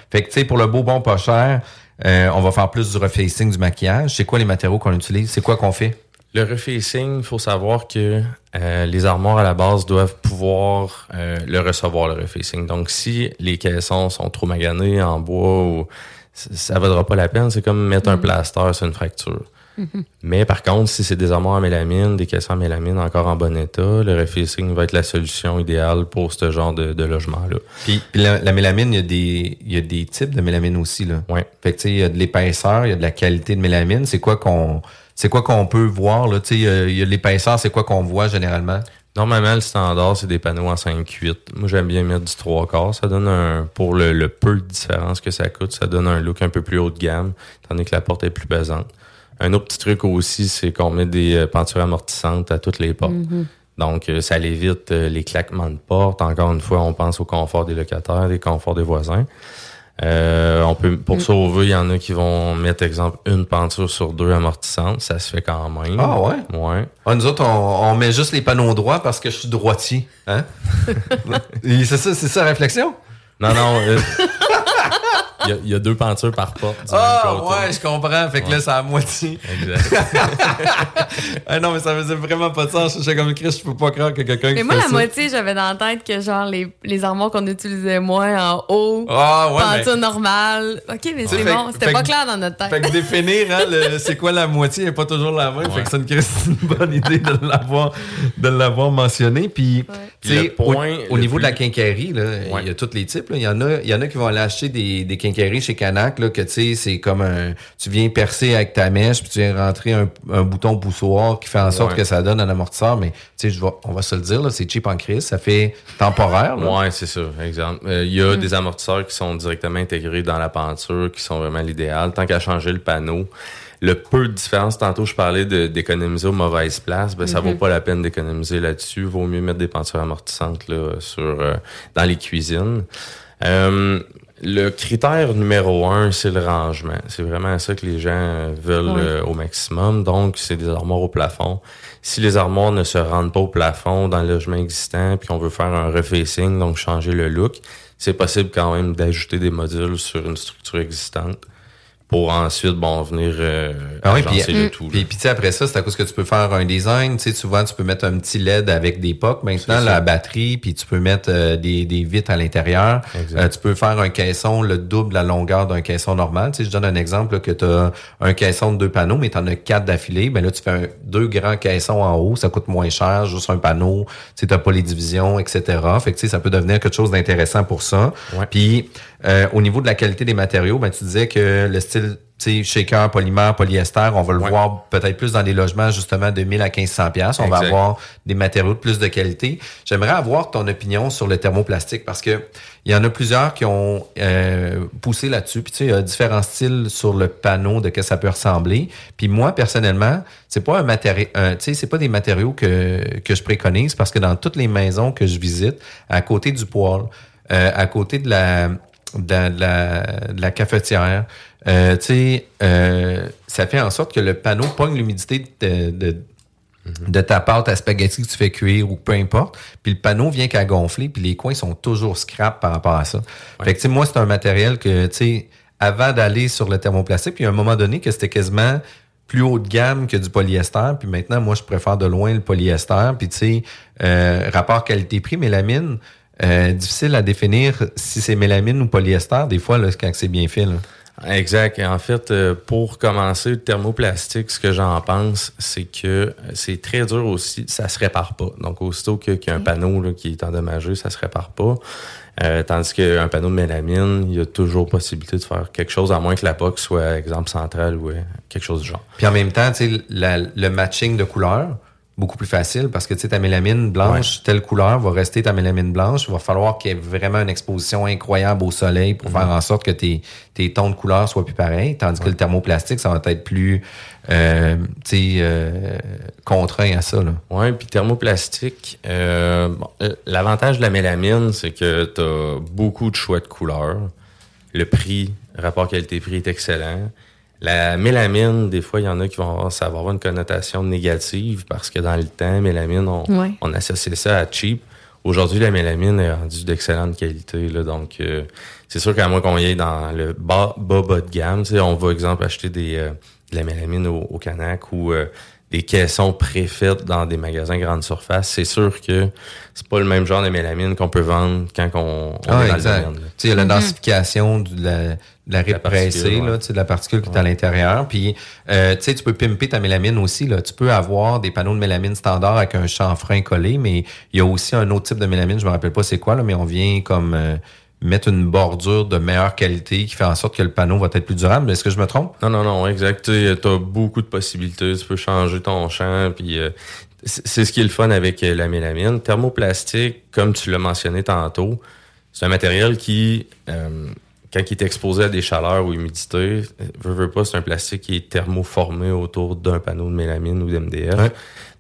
Fait que tu sais, pour le beau bon pas cher, euh, on va faire plus du refacing, du maquillage. C'est quoi les matériaux qu'on utilise? C'est quoi qu'on fait?
Le refacing, il faut savoir que euh, les armoires à la base doivent pouvoir euh, le recevoir, le refacing. Donc, si les caissons sont trop maganés en bois, ou, ça ne vaudra pas la peine. C'est comme mettre un mm-hmm. plaster sur une fracture. Mm-hmm. Mais par contre, si c'est des armoires à mélamine, des caissons à mélamine encore en bon état, le refacing va être la solution idéale pour ce genre de, logement-là.
Puis, la, mélamine, il y, a des, il y a des types de mélamine aussi. Là.
Ouais.
Fait que, il y a de l'épaisseur, il y a de la qualité de mélamine. C'est quoi qu'on c'est quoi qu'on peut voir? Là? Il y a l'épaisseur, c'est quoi qu'on voit généralement?
Normalement, le standard, c'est des panneaux en 5-8. Moi, j'aime bien mettre du 3 quarts. Ça donne un, pour le, peu de différence que ça coûte, ça donne un look un peu plus haut de gamme, tandis que la porte est plus pesante. Un autre petit truc aussi, c'est qu'on met des euh, pentures amortissantes à toutes les portes. Mm-hmm. Donc, euh, ça évite euh, les claquements de porte. Encore une fois, on pense au confort des locataires, des conforts des voisins. Euh, on peut pour mm. sauver, il y en a qui vont mettre exemple une peinture sur deux amortissantes, ça se fait quand même.
Ah ouais?
Ouais.
Ah, nous autres, on, met juste les panneaux droits parce que je suis droitier, hein? C'est ça, c'est ça la réflexion?
Non non. Euh, Il y, a, deux peintures par porte.
Ah, ouais, je comprends. Fait que là, c'est à moitié. Exact. ah, non, mais ça faisait vraiment pas de sens. Je suis comme Chris, je peux pas croire que quelqu'un
Mais moi, la moitié, j'avais dans la tête que genre les, les armoires qu'on utilisait moins en haut, ah, ouais, peinture normale. OK, mais c'est bon. C'était pas clair dans notre tête.
Fait que définir, hein, c'est quoi la moitié n'est pas toujours la même. Fait que c'est une, bonne idée de l'avoir, de l'avoir mentionné. Puis, tu point, au, niveau de la quincaillerie, il y a tous les types. Il y, en a, y en a qui vont aller acheter des, des chez Canac, là, que tu sais, c'est comme un. Tu viens percer avec ta mèche, puis tu viens rentrer un, bouton poussoir qui fait en sorte que ça donne un amortisseur, mais tu sais, on va se le dire, c'est cheap en crise, ça fait temporaire.
Oui, Ouais, c'est ça, exemple. Il euh, y a des amortisseurs qui sont directement intégrés dans la peinture, qui sont vraiment l'idéal. Tant qu'à changer le panneau, le peu de différence, tantôt je parlais d'économiser aux mauvaises places, ben, ça vaut hmm. pas la peine d'économiser là-dessus. Vaut mieux mettre des peintures amortissantes là, sur, euh, dans les cuisines. Euh, le critère numéro un, c'est le rangement. C'est vraiment ça que les gens veulent euh, au maximum. Donc, c'est des armoires au plafond. Si les armoires ne se rendent pas au plafond dans le logement existant, puis qu'on veut faire un refacing, donc changer le look, c'est possible quand même d'ajouter des modules sur une structure existante pour ensuite bon venir euh,
ah oui, puis, le tout. Puis, puis après ça, c'est à cause que tu peux faire un design, tu sais souvent tu peux mettre un petit LED avec des POC maintenant la batterie, puis tu peux mettre euh, des, des vitres à l'intérieur. Euh, tu peux faire un caisson le double la longueur d'un caisson normal, tu sais je donne un exemple que tu as un caisson de deux panneaux mais tu en as quatre d'affilée, ben là tu fais deux grands caissons en haut, ça coûte moins cher, juste un panneau, tu sais pas les divisions, etc. Fait que tu sais ça peut devenir quelque chose d'intéressant pour ça. Puis euh, au niveau de la qualité des matériaux, ben, tu disais que le style shaker, polymère, polyester, on va le voir peut-être plus dans des logements justement de 1000 à 1500 pièces. On va avoir des matériaux de plus de qualité. J'aimerais avoir ton opinion sur le thermoplastique parce que il y en a plusieurs qui ont euh, poussé là-dessus. Puis tu sais, il y a différents styles sur le panneau de que ça peut ressembler. Puis moi personnellement, c'est pas un matériau, tu sais, c'est pas des matériaux que que je préconise parce que dans toutes les maisons que je visite, à côté du poêle, euh, à côté de la de la, cafetière. Euh, tu sais, euh, ça fait en sorte que le panneau pogne l'humidité de, de, ta pâte à spaghetti que tu fais cuire ou peu importe. Puis le panneau vient qu'à gonfler, puis les coins sont toujours scrap par rapport à ça. Fait que, moi, c'est un matériel que, tu sais, avant d'aller sur le thermoplastique, puis à un moment donné que c'était quasiment plus haut de gamme que du polyester. Puis maintenant, moi, je préfère de loin le polyester. Puis tu sais, euh, rapport qualité-prix, mélamine, euh, difficile à définir si c'est mélamine ou polyester, des fois, là, quand c'est bien fait. Là.
Exact. Et en fait, euh, pour commencer, le thermoplastique, ce que j'en pense, c'est que c'est très dur aussi. Ça se répare pas. Donc, aussitôt qu'il y a un panneau là, qui est endommagé, ça se répare pas. Euh, tandis qu'un panneau de mélamine, il y a toujours possibilité de faire quelque chose, à moins que la POC soit exemple central ou quelque chose du genre.
Puis en même temps, tu sais, le matching de couleurs, beaucoup plus facile parce que tu sais ta mélamine blanche telle couleur va rester ta mélamine blanche. Il va falloir qu'il y ait vraiment une exposition incroyable au soleil pour faire mhm. en sorte que tes, tes tons de couleur soient plus pareils. Tandis que le thermoplastique ça va être plus euh, tu sais euh, contraint à ça là.
Ouais, puis thermoplastique euh, l'avantage de la mélamine c'est que tu as beaucoup de choix de couleurs. Le prix rapport qualité-prix est excellent la mélamine, des fois, il y en a qui vont avoir, ça va avoir une connotation négative parce que dans le temps, mélamine, on, on associait ça à cheap. Aujourd'hui, la mélamine est rendue d'excellente qualité. Là, donc, euh, c'est sûr qu'à moins qu'on y ait dans le bas, bas, bas de gamme, on va, exemple, acheter des, euh, de la mélamine au, au Canac ou euh, des caissons préfaites dans des magasins grande surface, c'est sûr que c'est pas le même genre de mélamine qu'on peut vendre quand on,
ah, est dans exact. le Il y a la mm-hmm. densification de la, de la de la particule qui est à l'intérieur. Puis, euh, tu peux pimper ta mélamine aussi. Là. Tu peux avoir des panneaux de mélamine standard avec un chanfrein collé, mais il y a aussi un autre type de mélamine, je me rappelle pas c'est quoi, là, mais on vient comme... Euh, mettre une bordure de meilleure qualité qui fait en sorte que le panneau va être plus durable. Est-ce que je me trompe?
Non, non, non, exact. Tu as beaucoup de possibilités. Tu peux changer ton champ. Puis euh, c'est ce qui est le fun avec euh, la mélamine. Thermoplastique, comme tu l'as mentionné tantôt, c'est un matériel qui, euh, quand il est exposé à des chaleurs ou humidité, veut, veut pas, c'est un plastique qui est thermoformé autour d'un panneau de mélamine ou d'MDF.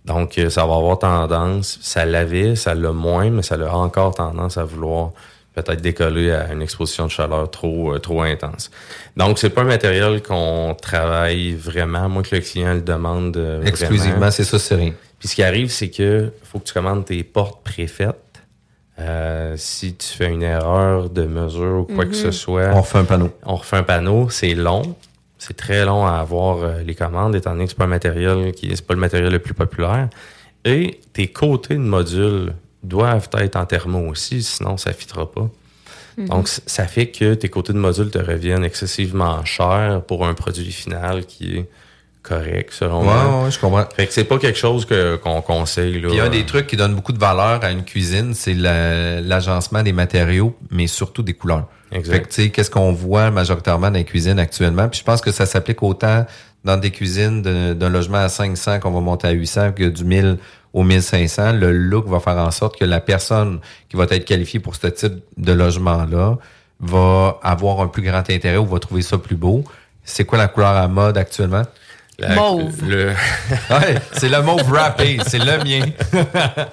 Donc, ça va avoir tendance, ça l'avait, ça l'a moins, mais ça a encore tendance à vouloir peut-être décoller à une exposition de chaleur trop euh, trop intense. Donc c'est pas un matériel qu'on travaille vraiment, moi que le client le demande euh,
exclusivement, c'est ça, c'est rien.
Puis ce qui arrive, c'est que faut que tu commandes tes portes préfaites. Euh, si tu fais une erreur de mesure ou quoi que ce mhm. soit,
on refait un panneau.
On refait un panneau, c'est long, c'est très long à avoir euh, les commandes, étant donné que c'est pas un matériel qui c'est pas le matériel le plus populaire. Et tes côtés de module doivent être en thermo aussi, sinon ça ne fitera pas. Mhm. Donc, ça fait que tes côtés de module te reviennent excessivement chers pour un produit final qui est correct, selon
moi. Ouais, je comprends.
Fait que c'est pas quelque chose qu'on conseille. Là.
il y a des trucs qui donnent beaucoup de valeur à une cuisine, c'est l'agencement des matériaux, mais surtout des couleurs. Exact. Fait que, tu sais, qu'est-ce qu'on voit majoritairement dans les cuisines actuellement? Puis je pense que ça s'applique autant dans des cuisines d'un logement à 500 qu'on va monter à 800 que du 1000 au 1500, le look va faire en sorte que la personne qui va être qualifiée pour ce type de logement-là va avoir un plus grand intérêt ou va trouver ça plus beau. C'est quoi la couleur à mode actuellement?
Mauve.
Le... ouais, c'est le mauve râpé, c'est le mien.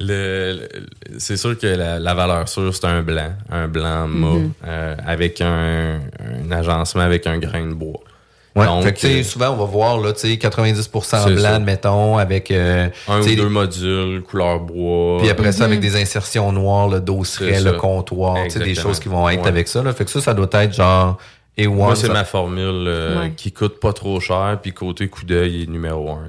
le, c'est sûr que la, valeur sûre, c'est un blanc, un blanc mauve, mm-hmm. euh, avec un, un agencement avec un grain de bois.
Ouais, Donc, fait euh, souvent, on va voir là, 90% blanc, mettons, avec... Euh,
un ou deux modules, couleur bois.
Puis après ça, avec mhm. des insertions noires, le dosseret, le comptoir, des choses qui vont être avec ça. Là. Fait que ça, ça doit être genre...
Et Moi, c'est ma formule euh, qui coûte pas trop cher, puis côté coup d'œil est numéro un.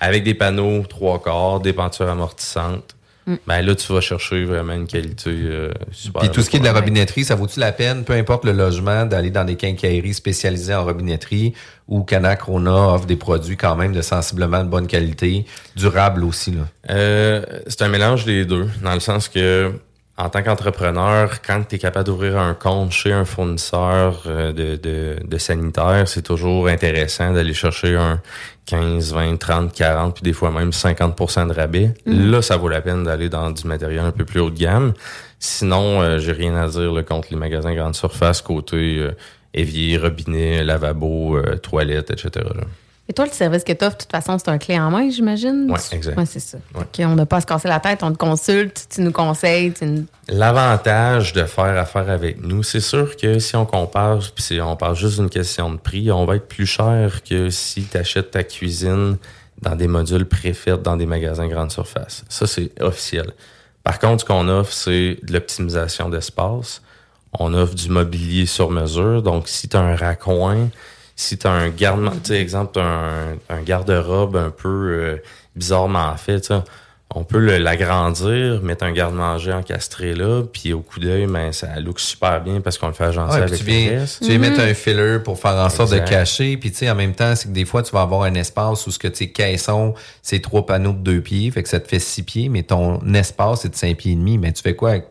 Avec des panneaux trois quarts, des pentures amortissantes, Mm. Ben là, tu vas chercher vraiment une qualité euh, super.
Puis tout ce qui est de la robinetterie, ça vaut-tu la peine, peu importe le logement, d'aller dans des quincailleries spécialisées en robinetterie où Canac Rona offre des produits quand même de sensiblement de bonne qualité, durable aussi? Là?
Euh, c'est un mélange des deux, dans le sens que en tant qu'entrepreneur, quand tu es capable d'ouvrir un compte chez un fournisseur euh, de, de, de sanitaire, c'est toujours intéressant d'aller chercher un 15, 20, 30, 40, puis des fois même 50% de rabais. Mm. Là, ça vaut la peine d'aller dans du matériel un peu plus haut de gamme. Sinon, euh, j'ai rien à dire là, contre les magasins grande surface, côté euh, évier, robinet, lavabo, toilette, etc. Là.
Et toi, le service que tu offres, de toute façon, c'est un clé en main, j'imagine?
Oui, exact.
Oui, c'est ça. on n'a pas à se casser la tête, on te consulte, tu nous conseilles.
L'avantage de faire affaire avec nous, c'est sûr que si on compare, puis si on parle juste d'une question de prix, on va être plus cher que si tu achètes ta cuisine dans des modules préfets dans des magasins grande surface. Ça, c'est officiel. Par contre, ce qu'on offre, c'est de l'optimisation d'espace. On offre du mobilier sur mesure. Donc, si tu as un raccoin, si tu as un garde, tu sais, exemple, un, un garde-robe un peu euh, bizarrement fait, on peut l'agrandir, mettre un garde-manger encastré là, puis au coup d'œil, ben, ça look super bien parce qu'on le fait agencer
Ouais,
avec
tu viens, tu viens mettre un filler pour faire en sorte de cacher. Puis tu sais, en même temps, c'est que des fois, tu vas avoir un espace où ce que tes caissons, c'est trois panneaux de deux pieds, fait que ça te fait six pieds, mais ton espace est de cinq pieds et demi. Mais tu fais quoi avec,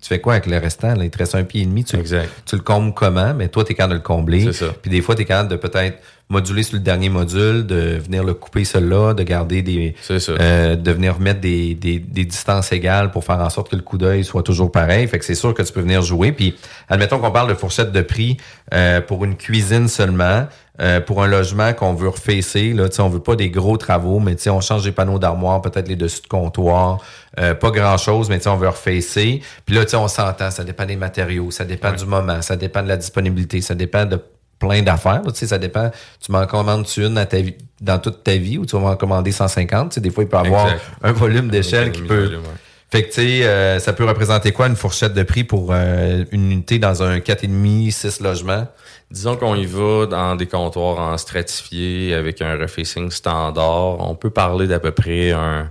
tu fais quoi avec le restant? Là? Il te reste un pied et demi. Tu, tu le combles comment? Mais toi, tu es capable de le combler.
C'est ça.
Puis des fois, tu es capable de peut-être moduler sur le dernier module, de venir le couper celui-là, de garder des. euh, de venir remettre des, des, des distances égales pour faire en sorte que le coup d'œil soit toujours pareil. Fait que c'est sûr que tu peux venir jouer. Puis admettons qu'on parle de fourchette de prix euh, pour une cuisine seulement. euh, pour un logement qu'on veut refacer, là, on veut pas des gros travaux, mais on change les panneaux d'armoire, peut-être les dessus de comptoir, euh, pas grand-chose, mais on veut refacer. Puis là, on s'entend, ça dépend des matériaux, ça dépend du moment, ça dépend de la disponibilité, ça dépend de plein d'affaires. Tu sais, ça dépend. Tu m'en commandes-tu une à ta vie, dans toute ta vie ou tu vas m'en commander 150? Tu sais, des fois, il peut y avoir
Exact.
un volume d'échelle qui peut.
volume, ouais.
Fait que, tu sais, euh, ça peut représenter quoi une fourchette de prix pour euh, une unité dans un 4,5, 6 logements?
Disons qu'on y va dans des comptoirs en stratifié avec un refacing standard. On peut parler d'à peu près un,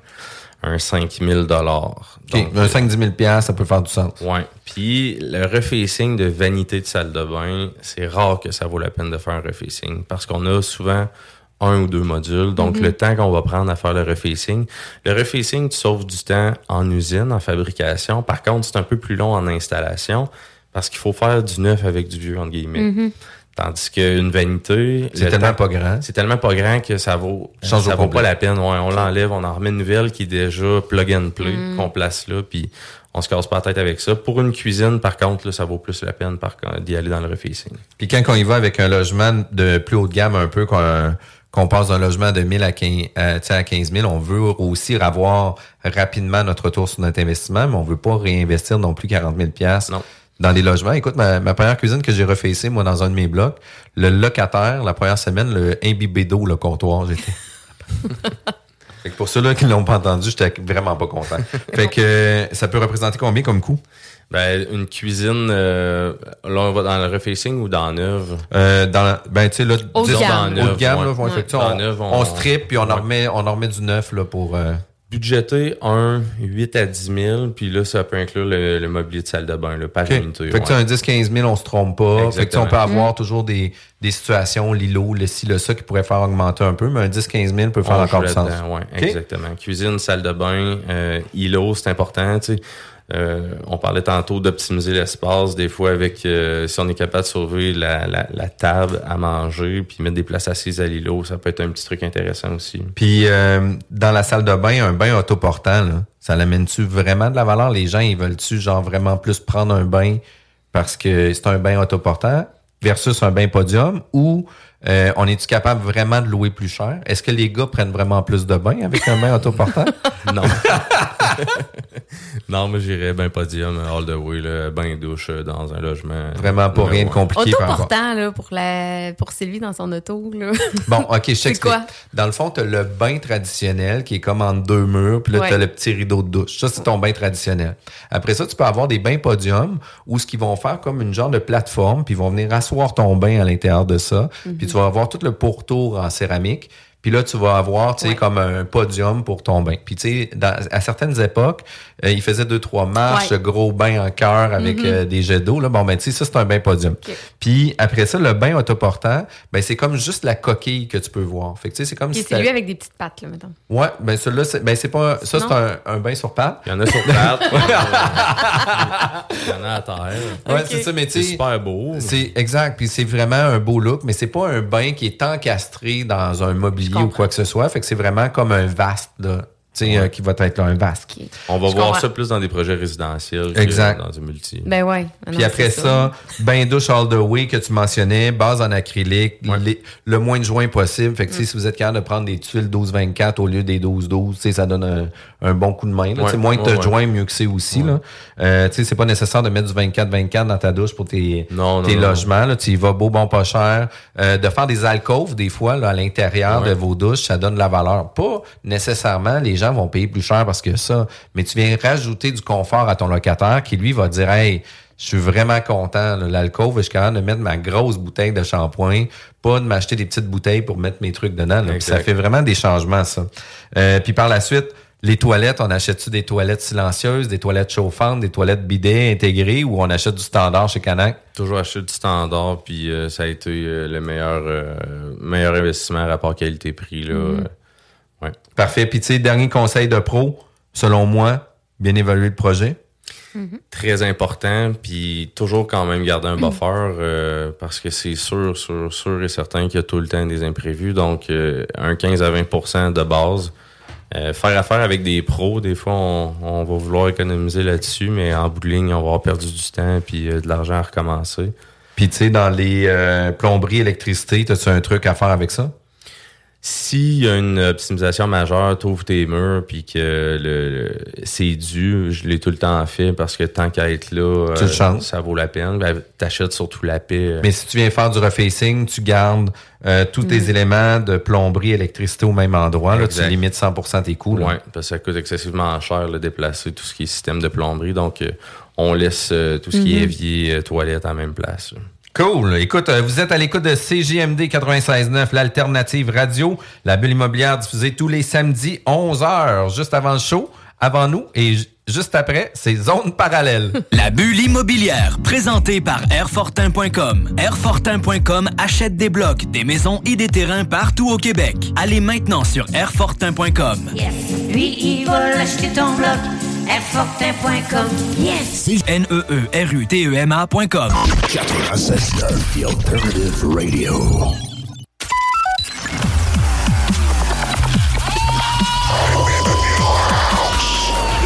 un 5000 dollars.
OK, un 5-10 000 piastres, ça peut faire du sens.
Ouais. Puis le refacing de vanité de salle de bain, c'est rare que ça vaut la peine de faire un refacing parce qu'on a souvent un ou deux modules. Donc
Mhm.
le temps qu'on va prendre à faire le refacing, le refacing tu sauves du temps en usine, en fabrication. Par contre, c'est un peu plus long en installation parce qu'il faut faire du neuf avec du vieux entre guillemets.
Mhm.
Tandis qu'une vanité,
C'est
le
tellement
temps-
pas grand.
C'est tellement pas grand que ça vaut, ça
au
vaut
complet.
pas la peine. Ouais, on l'enlève, on en remet une nouvelle qui est déjà plug and play,
Mm.
qu'on place là, puis on se casse pas la tête avec ça. Pour une cuisine, par contre, là, ça vaut plus la peine d'y aller dans le refacing.
Puis quand on y va avec un logement de plus haut de gamme, un peu qu'on passe d'un logement de 1000 à 15, euh, tu sais, à 15 000, on veut aussi avoir rapidement notre retour sur notre investissement, mais on veut pas réinvestir non plus 40 000 piastres dans des logements. Écoute, ma, ma première cuisine que j'ai refacée, moi, dans un de mes blocs, le locataire, la première semaine, le imbibé d'eau, le comptoir, j'étais... Fait que pour ceux-là qui l'ont pas entendu, j'étais vraiment pas content. fait que euh, ça peut représenter combien comme coût?
Ben, une cuisine, euh, là, on va dans le refacing ou dans neuve?
Euh, dans la- ben tu sais là
Haut de
disons
gamme.
haut de gamme là,
Ouais.
fait on, on,
on-
strip puis on en remet on en remet du neuf là pour euh,
Budgété, 1, 8 à 10 000, puis là, ça peut inclure le, le mobilier de salle de bain, là, par
OK.
unité.
Fait que
ouais.
un 10-15 000, on se trompe pas. Fait que on peut
Exactement.
avoir toujours des, des situations, l'îlot, le ci, le ça, qui pourraient faire augmenter un peu, mais un 10-15 000 peut faire
On
encore du sens.
ouais, exactement. Cuisine, salle de bain, euh, îlot, c'est important. Tu sais. Euh, on parlait tantôt d'optimiser l'espace. Des fois, avec euh, si on est capable de sauver la, la, la table à manger, puis mettre des places assises à l'îlot, ça peut être un petit truc intéressant aussi.
Puis euh, dans la salle de bain, un bain autoportant, là, ça l'amène-tu vraiment de la valeur? Les gens, ils veulent-tu genre vraiment plus prendre un bain parce que c'est un bain autoportant versus un bain podium ou euh, on est-tu capable vraiment de louer plus cher? Est-ce que les gars prennent vraiment plus de bains avec un bain autoportant?
non. non, mais j'irais ben podium, all the way, là, bain douche euh, dans un logement.
Vraiment pas rien de compliqué par rapport.
Autoportant, là, pour, la, pour Sylvie dans son auto, là.
Bon, OK, je
C'est
t'explique.
quoi?
Dans le fond, tu as le bain traditionnel qui est comme en deux murs, puis là,
Ouais.
tu as le petit rideau de douche. Ça, c'est ton bain traditionnel. Après ça, tu peux avoir des bains podium où ce qu'ils vont faire comme une genre de plateforme, puis ils vont venir asseoir ton bain à l'intérieur de ça, puis tu vas avoir tout le pourtour en céramique. Puis là, tu vas avoir, tu sais, comme un podium pour ton bain. Puis tu sais, à certaines époques, euh, ils faisaient deux, trois marches,
Ouais.
gros bain en cœur avec
Mhm.
euh, des jets d'eau. Là. Bon, ben, tu sais, ça, c'est un bain podium. Puis après ça, le bain autoportant, ben, c'est comme juste la coquille que tu peux voir. Fait que, tu sais, c'est comme si
c'est lui avec des petites pattes, là, mettons.
Ouais, ben celui-là, c'est, ben c'est pas, ça c'est un, un bain sur pattes.
Il y en a sur pattes. Il y en a à terre.
Ouais, c'est ça, mais tu sais.
C'est super beau.
C'est exact, puis c'est vraiment un beau look, mais c'est pas un bain qui est encastré dans un mobilier ou quoi que ce soit. Fait que c'est vraiment comme un vaste, là. Euh, qui va être là, un vaste.
On va
Je
voir
comprends.
ça plus dans des projets résidentiels que
Exact.
dans du multi.
Ben ouais.
Puis
Non,
après ça, bain douche all the way que tu mentionnais, base en acrylique, les- le moins de joints possible. Fait que
Mm.
si vous êtes capable de prendre des tuiles 12-24 au lieu des 12-12, tu sais, ça donne un, un bon coup de main. là.
Ouais,
moins de
ouais, ouais.
joints, mieux que c'est aussi. Là. Euh, tu sais, c'est pas nécessaire de mettre du 24-24 dans ta douche pour tes,
Non,
tes
non, non.
logements. Là. Tu y vas beau, bon, pas cher. Euh, de faire des alcôves, des fois, là, à l'intérieur
Ouais.
de vos douches, ça donne de la valeur. Pas nécessairement, les gens gens vont payer plus cher parce que ça. Mais tu viens rajouter du confort à ton locataire qui, lui, va dire, hey, je suis vraiment content. L'alcool, je suis capable de mettre ma grosse bouteille de shampoing, pas de m'acheter des petites bouteilles pour mettre mes trucs dedans. Ça fait vraiment des changements, ça. Euh, puis par la suite, les toilettes, on achète-tu des toilettes silencieuses, des toilettes chauffantes, des toilettes bidets intégrées ou on achète du standard chez Canac?
Toujours acheter du standard, puis euh, ça a été euh, le meilleur, meilleur investissement rapport qualité-prix. là.
Mm-hmm. Ouais. Parfait. Puis tu sais, dernier conseil de pro, selon moi, bien évaluer le projet.
Mm-hmm. Très important, puis toujours quand même garder un buffer euh, parce que c'est sûr, sûr, sûr et certain qu'il y a tout le temps des imprévus. Donc, euh, un 15 à 20 de base. Euh, faire affaire avec des pros, des fois, on, va vouloir économiser là-dessus, mais en bout de ligne, on va avoir perdu du temps puis de l'argent à recommencer.
Puis, tu sais, dans les plomberies, électricité, as-tu un truc à faire avec ça?
S'il y a une optimisation majeure, trouve tes murs, puis que le, c'est dû, je l'ai tout le temps fait parce que tant qu'à être là,
euh,
ça vaut la peine. Ben, t'achètes surtout la paix. Euh.
Mais si tu viens faire du refacing, tu gardes euh, tous tes éléments de plomberie, électricité au même endroit. Là, tu limites 100% tes coûts.
Oui, parce que ça coûte excessivement cher de déplacer tout ce qui est système de plomberie. Donc, on laisse tout ce qui est mm-hmm. évier, toilette en même place.
Cool. Écoute, euh, vous êtes à l'écoute de CJMD 96.9, l'alternative radio, la bulle immobilière diffusée tous les samedis 11h, juste avant le show, avant nous et juste après, c'est Zone Parallèle.
La bulle immobilière, présentée par Airfortin.com. Airfortin.com achète des blocs, des maisons et des terrains partout au Québec. Allez maintenant sur Airfortin.com.
Yes. Lui, il va acheter ton bloc Airfortin.com. Yes!
N-E-E-R-U-T-E-M-A.com. 96 The Alternative Radio.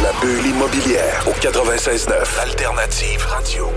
La bulle immobilière au 96.9. Alternative Radio.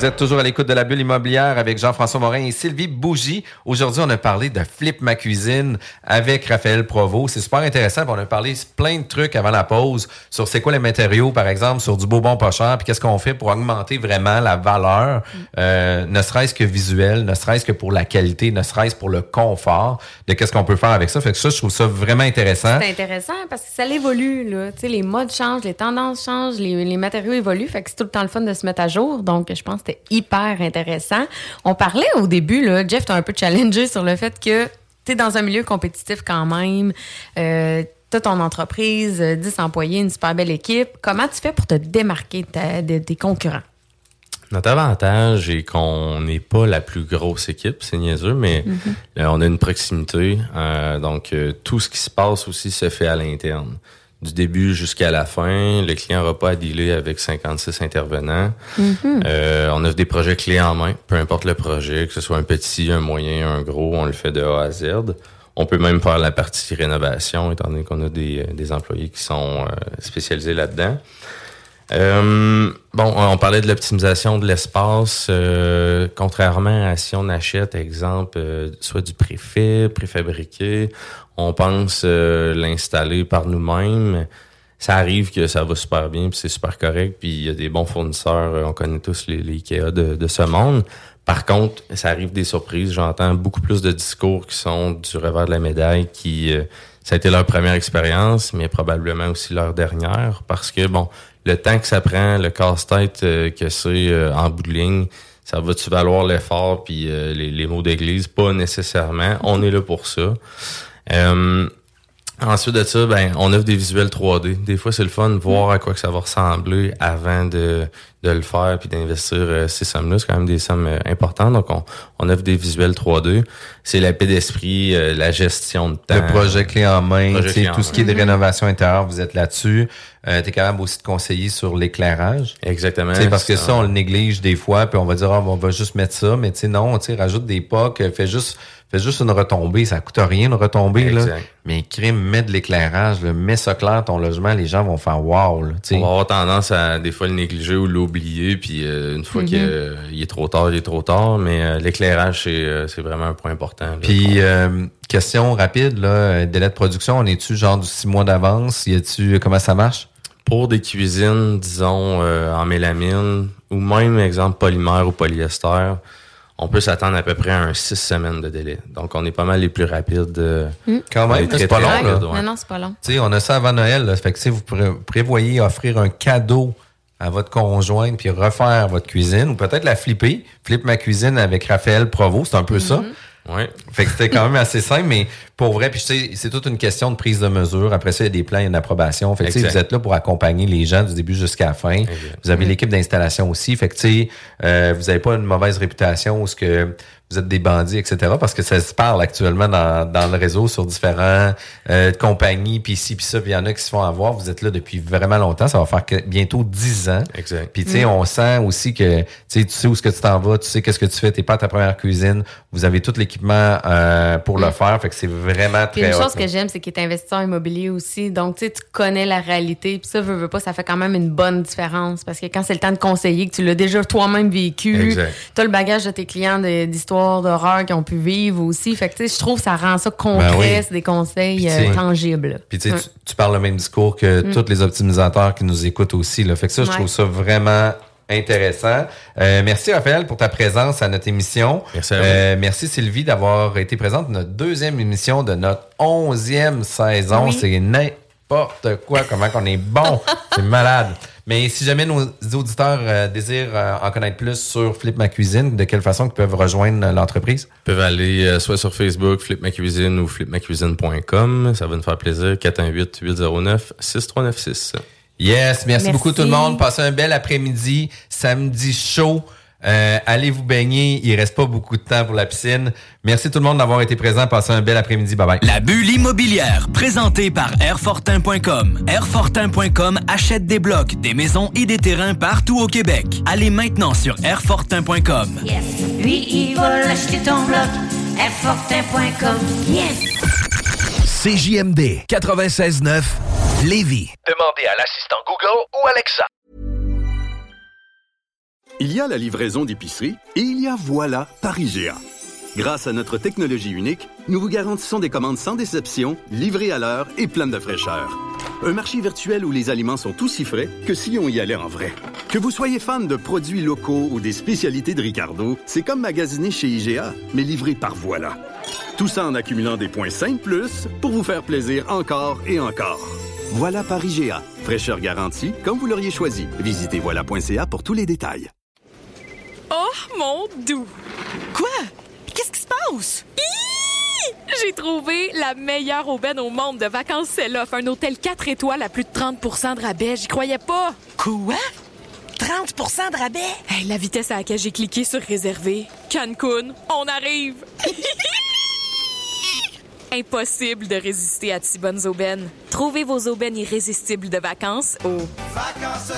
Vous êtes toujours à l'écoute de la bulle immobilière avec Jean-François Morin et Sylvie Bougie. Aujourd'hui, on a parlé de Flip ma cuisine avec Raphaël Provo. C'est super intéressant. On a parlé plein de trucs avant la pause sur c'est quoi les matériaux, par exemple, sur du beau bon pas puis qu'est-ce qu'on fait pour augmenter vraiment la valeur, euh, ne serait-ce que visuel, ne serait-ce que pour la qualité, ne serait-ce pour le confort de qu'est-ce qu'on peut faire avec ça. Fait que ça, je trouve ça vraiment intéressant.
C'est intéressant parce que ça évolue, là. Tu sais, les modes changent, les tendances changent, les, matériaux évoluent. Fait que c'est tout le temps le fun de se mettre à jour. Donc, je pense hyper intéressant. On parlait au début, là, Jeff, t'as un peu challengé sur le fait que tu es dans un milieu compétitif quand même. Euh, tu as ton entreprise, 10 euh, employés, une super belle équipe. Comment tu fais pour te démarquer des concurrents?
Notre avantage est qu'on n'est pas la plus grosse équipe, c'est niaiseux, mais mm-hmm. on a une proximité. Euh, donc, tout ce qui se passe aussi se fait à l'interne du début jusqu'à la fin. Le client n'aura pas à dealer avec 56 intervenants. Mm-hmm. euh, on offre des projets clés en main, peu importe le projet, que ce soit un petit, un moyen, un gros, on le fait de A à Z. On peut même faire la partie rénovation, étant donné qu'on a des, des, employés qui sont euh, spécialisés là-dedans. Euh, bon, on parlait de l'optimisation de l'espace. Euh, contrairement à si on achète, exemple, soit du préfet, préfabriqué, on pense euh, l'installer par nous-mêmes. Ça arrive que ça va super bien, puis c'est super correct, puis il y a des bons fournisseurs, euh, on connaît tous les, les Ikea de, ce monde. Par contre, ça arrive des surprises. J'entends beaucoup plus de discours qui sont du revers de la médaille, qui euh, ça a été leur première expérience, mais probablement aussi leur dernière, parce que bon, le temps que ça prend, le casse-tête que c'est en bout de ligne, ça va-tu valoir l'effort puis les, les, mots d'église? Pas nécessairement. On est là pour ça. Euh, ensuite de ça, ben, on offre des visuels 3D. Des fois, c'est le fun de voir à quoi que ça va ressembler avant de, de le faire puis d'investir euh, ces sommes-là. C'est quand même des sommes euh, importantes. Donc, on, on offre des visuels 3D. C'est la paix d'esprit, la gestion de temps.
Le projet clé en main, tout ce qui est de rénovation intérieure, vous êtes là-dessus. Euh, tu es capable aussi de conseiller sur l'éclairage.
Exactement.
parce que ça, on le néglige des fois, puis on va dire, ah, on va juste mettre ça, mais tu sais, non, tu rajoute des pocs, fais juste Fais juste une retombée, ça coûte rien une retombée, là. Mais crime, mets de l'éclairage, mets ça clair ton logement, les gens vont faire wow. Là,
On va avoir tendance à des fois le négliger ou l'oublier, puis euh, une fois qu'il est trop tard, il est trop tard. Mais euh, l'éclairage, c'est, euh, c'est vraiment un point important.
puis question rapide, là, délai de production, on est-tu genre du six mois d'avance? Y a-tu comment ça marche?
Pour des cuisines, disons, en mélamine, ou même exemple polymère ou polyester, on peut s'attendre à peu près à un six semaines de délai. Donc, on est pas mal les plus rapides. euh,
Mm.
Quand même, c'est pas long, là.
Non, non, c'est pas long.
Tu sais, on a ça avant Noël. Là. Fait que, tu sais, vous pré- prévoyez offrir un cadeau à votre conjointe puis refaire votre cuisine ou peut-être la flipper. Flip ma cuisine avec Raphaël Provo, c'est un peu ça.
Ouais.
Fait que c'était quand même assez simple, mais pour vrai, puis tu sais, c'est toute une question de prise de mesure. Après ça, il y a des plans, il y a une approbation. Fait que tu sais,
Exact.
vous êtes là pour accompagner les gens du début jusqu'à la fin. Vous avez l'équipe d'installation aussi. Fait que tu sais, euh, vous n'avez pas une mauvaise réputation ou ce que vous êtes des bandits, etc. Parce que ça se parle actuellement dans, dans le réseau sur différents euh, compagnies, puis ici, puis ça, puis il y en a qui se font avoir. Vous êtes là depuis vraiment longtemps. Ça va faire que- bientôt 10 ans.
Exact.
Puis tu sais,
Mm.
on sent aussi que tu sais, tu sais où est-ce que tu t'en vas, tu sais qu'est-ce que tu fais, t'es pas à ta première cuisine, vous avez tout l'équipement euh, pour le
Mm.
faire, fait que c'est vraiment
Puis
très
une chose que j'aime, c'est qu'il est investisseur immobilier aussi. Donc, tu sais, tu connais la réalité. Puis ça, veut, veut pas, ça fait quand même une bonne différence. Parce que quand c'est le temps de conseiller, que tu l'as déjà toi-même vécu,
Exact.
tu as le bagage de tes clients de- d'histoires d'horreur qui ont pu vivre aussi. Fait que, tu sais, je trouve que ça rend ça concret,
Ben oui.
c'est des conseils euh, tangibles.
Puis tu, sais,
Ouais.
tu, tu parles le même discours que
Mm.
tous les optimisateurs qui nous écoutent aussi. Là. Fait que ça, je
Ouais.
trouve ça vraiment intéressant. Euh, merci Raphaël pour ta présence à notre émission.
Merci à vous.
Euh, merci Sylvie d'avoir été présente à notre deuxième émission de notre onzième saison.
Oui.
C'est n'importe quoi, comment qu'on est bon. C'est malade. Mais si jamais nos auditeurs euh, désirent euh, en connaître plus sur Flip Ma Cuisine, de quelle façon ils peuvent rejoindre euh, l'entreprise?
Ils peuvent aller soit sur Facebook, Flip Ma Cuisine ou flipmacuisine.com. Ça va nous faire plaisir. 418-809-6396.
Yes, merci,
Merci.
beaucoup tout le monde. Passez un bel après-midi, samedi chaud. Euh, allez vous baigner, il reste pas beaucoup de temps pour la piscine. Merci tout le monde d'avoir été présent. Passez un bel après-midi. Bye bye.
La bulle immobilière, présentée par Airfortin.com. Airfortin.com achète des blocs, des maisons et des terrains partout au Québec. Allez maintenant sur Airfortin.com.
Yes. Lui, il va l'acheter ton bloc. Airfortin.com. Yes.
CJMD 96.9 Lévis. Demandez à l'assistant Google ou Alexa.
Il y a la livraison d'épicerie et il y a Voilà par IGA. Grâce à notre technologie unique, nous vous garantissons des commandes sans déception, livrées à l'heure et pleines de fraîcheur. Un marché virtuel où les aliments sont aussi frais que si on y allait en vrai. Que vous soyez fan de produits locaux ou des spécialités de Ricardo, c'est comme magasiner chez IGA, mais livré par Voilà. Tout ça en accumulant des points 5 plus pour vous faire plaisir encore et encore. Voilà par IGA. Fraîcheur garantie, comme vous l'auriez choisi. Visitez voilà.ca pour tous les détails.
Oh, mon doux!
Quoi? Qu'est-ce qui se passe?
J'ai trouvé la meilleure aubaine au monde de vacances Selloff. Un hôtel 4 étoiles à plus de 30% de rabais. J'y croyais pas.
Quoi? 30% de rabais?
Hey, la vitesse à laquelle j'ai cliqué sur réserver. Cancun, on arrive! Impossible de résister à de si bonnes aubaines. Trouvez vos aubaines irrésistibles de vacances au
Vacances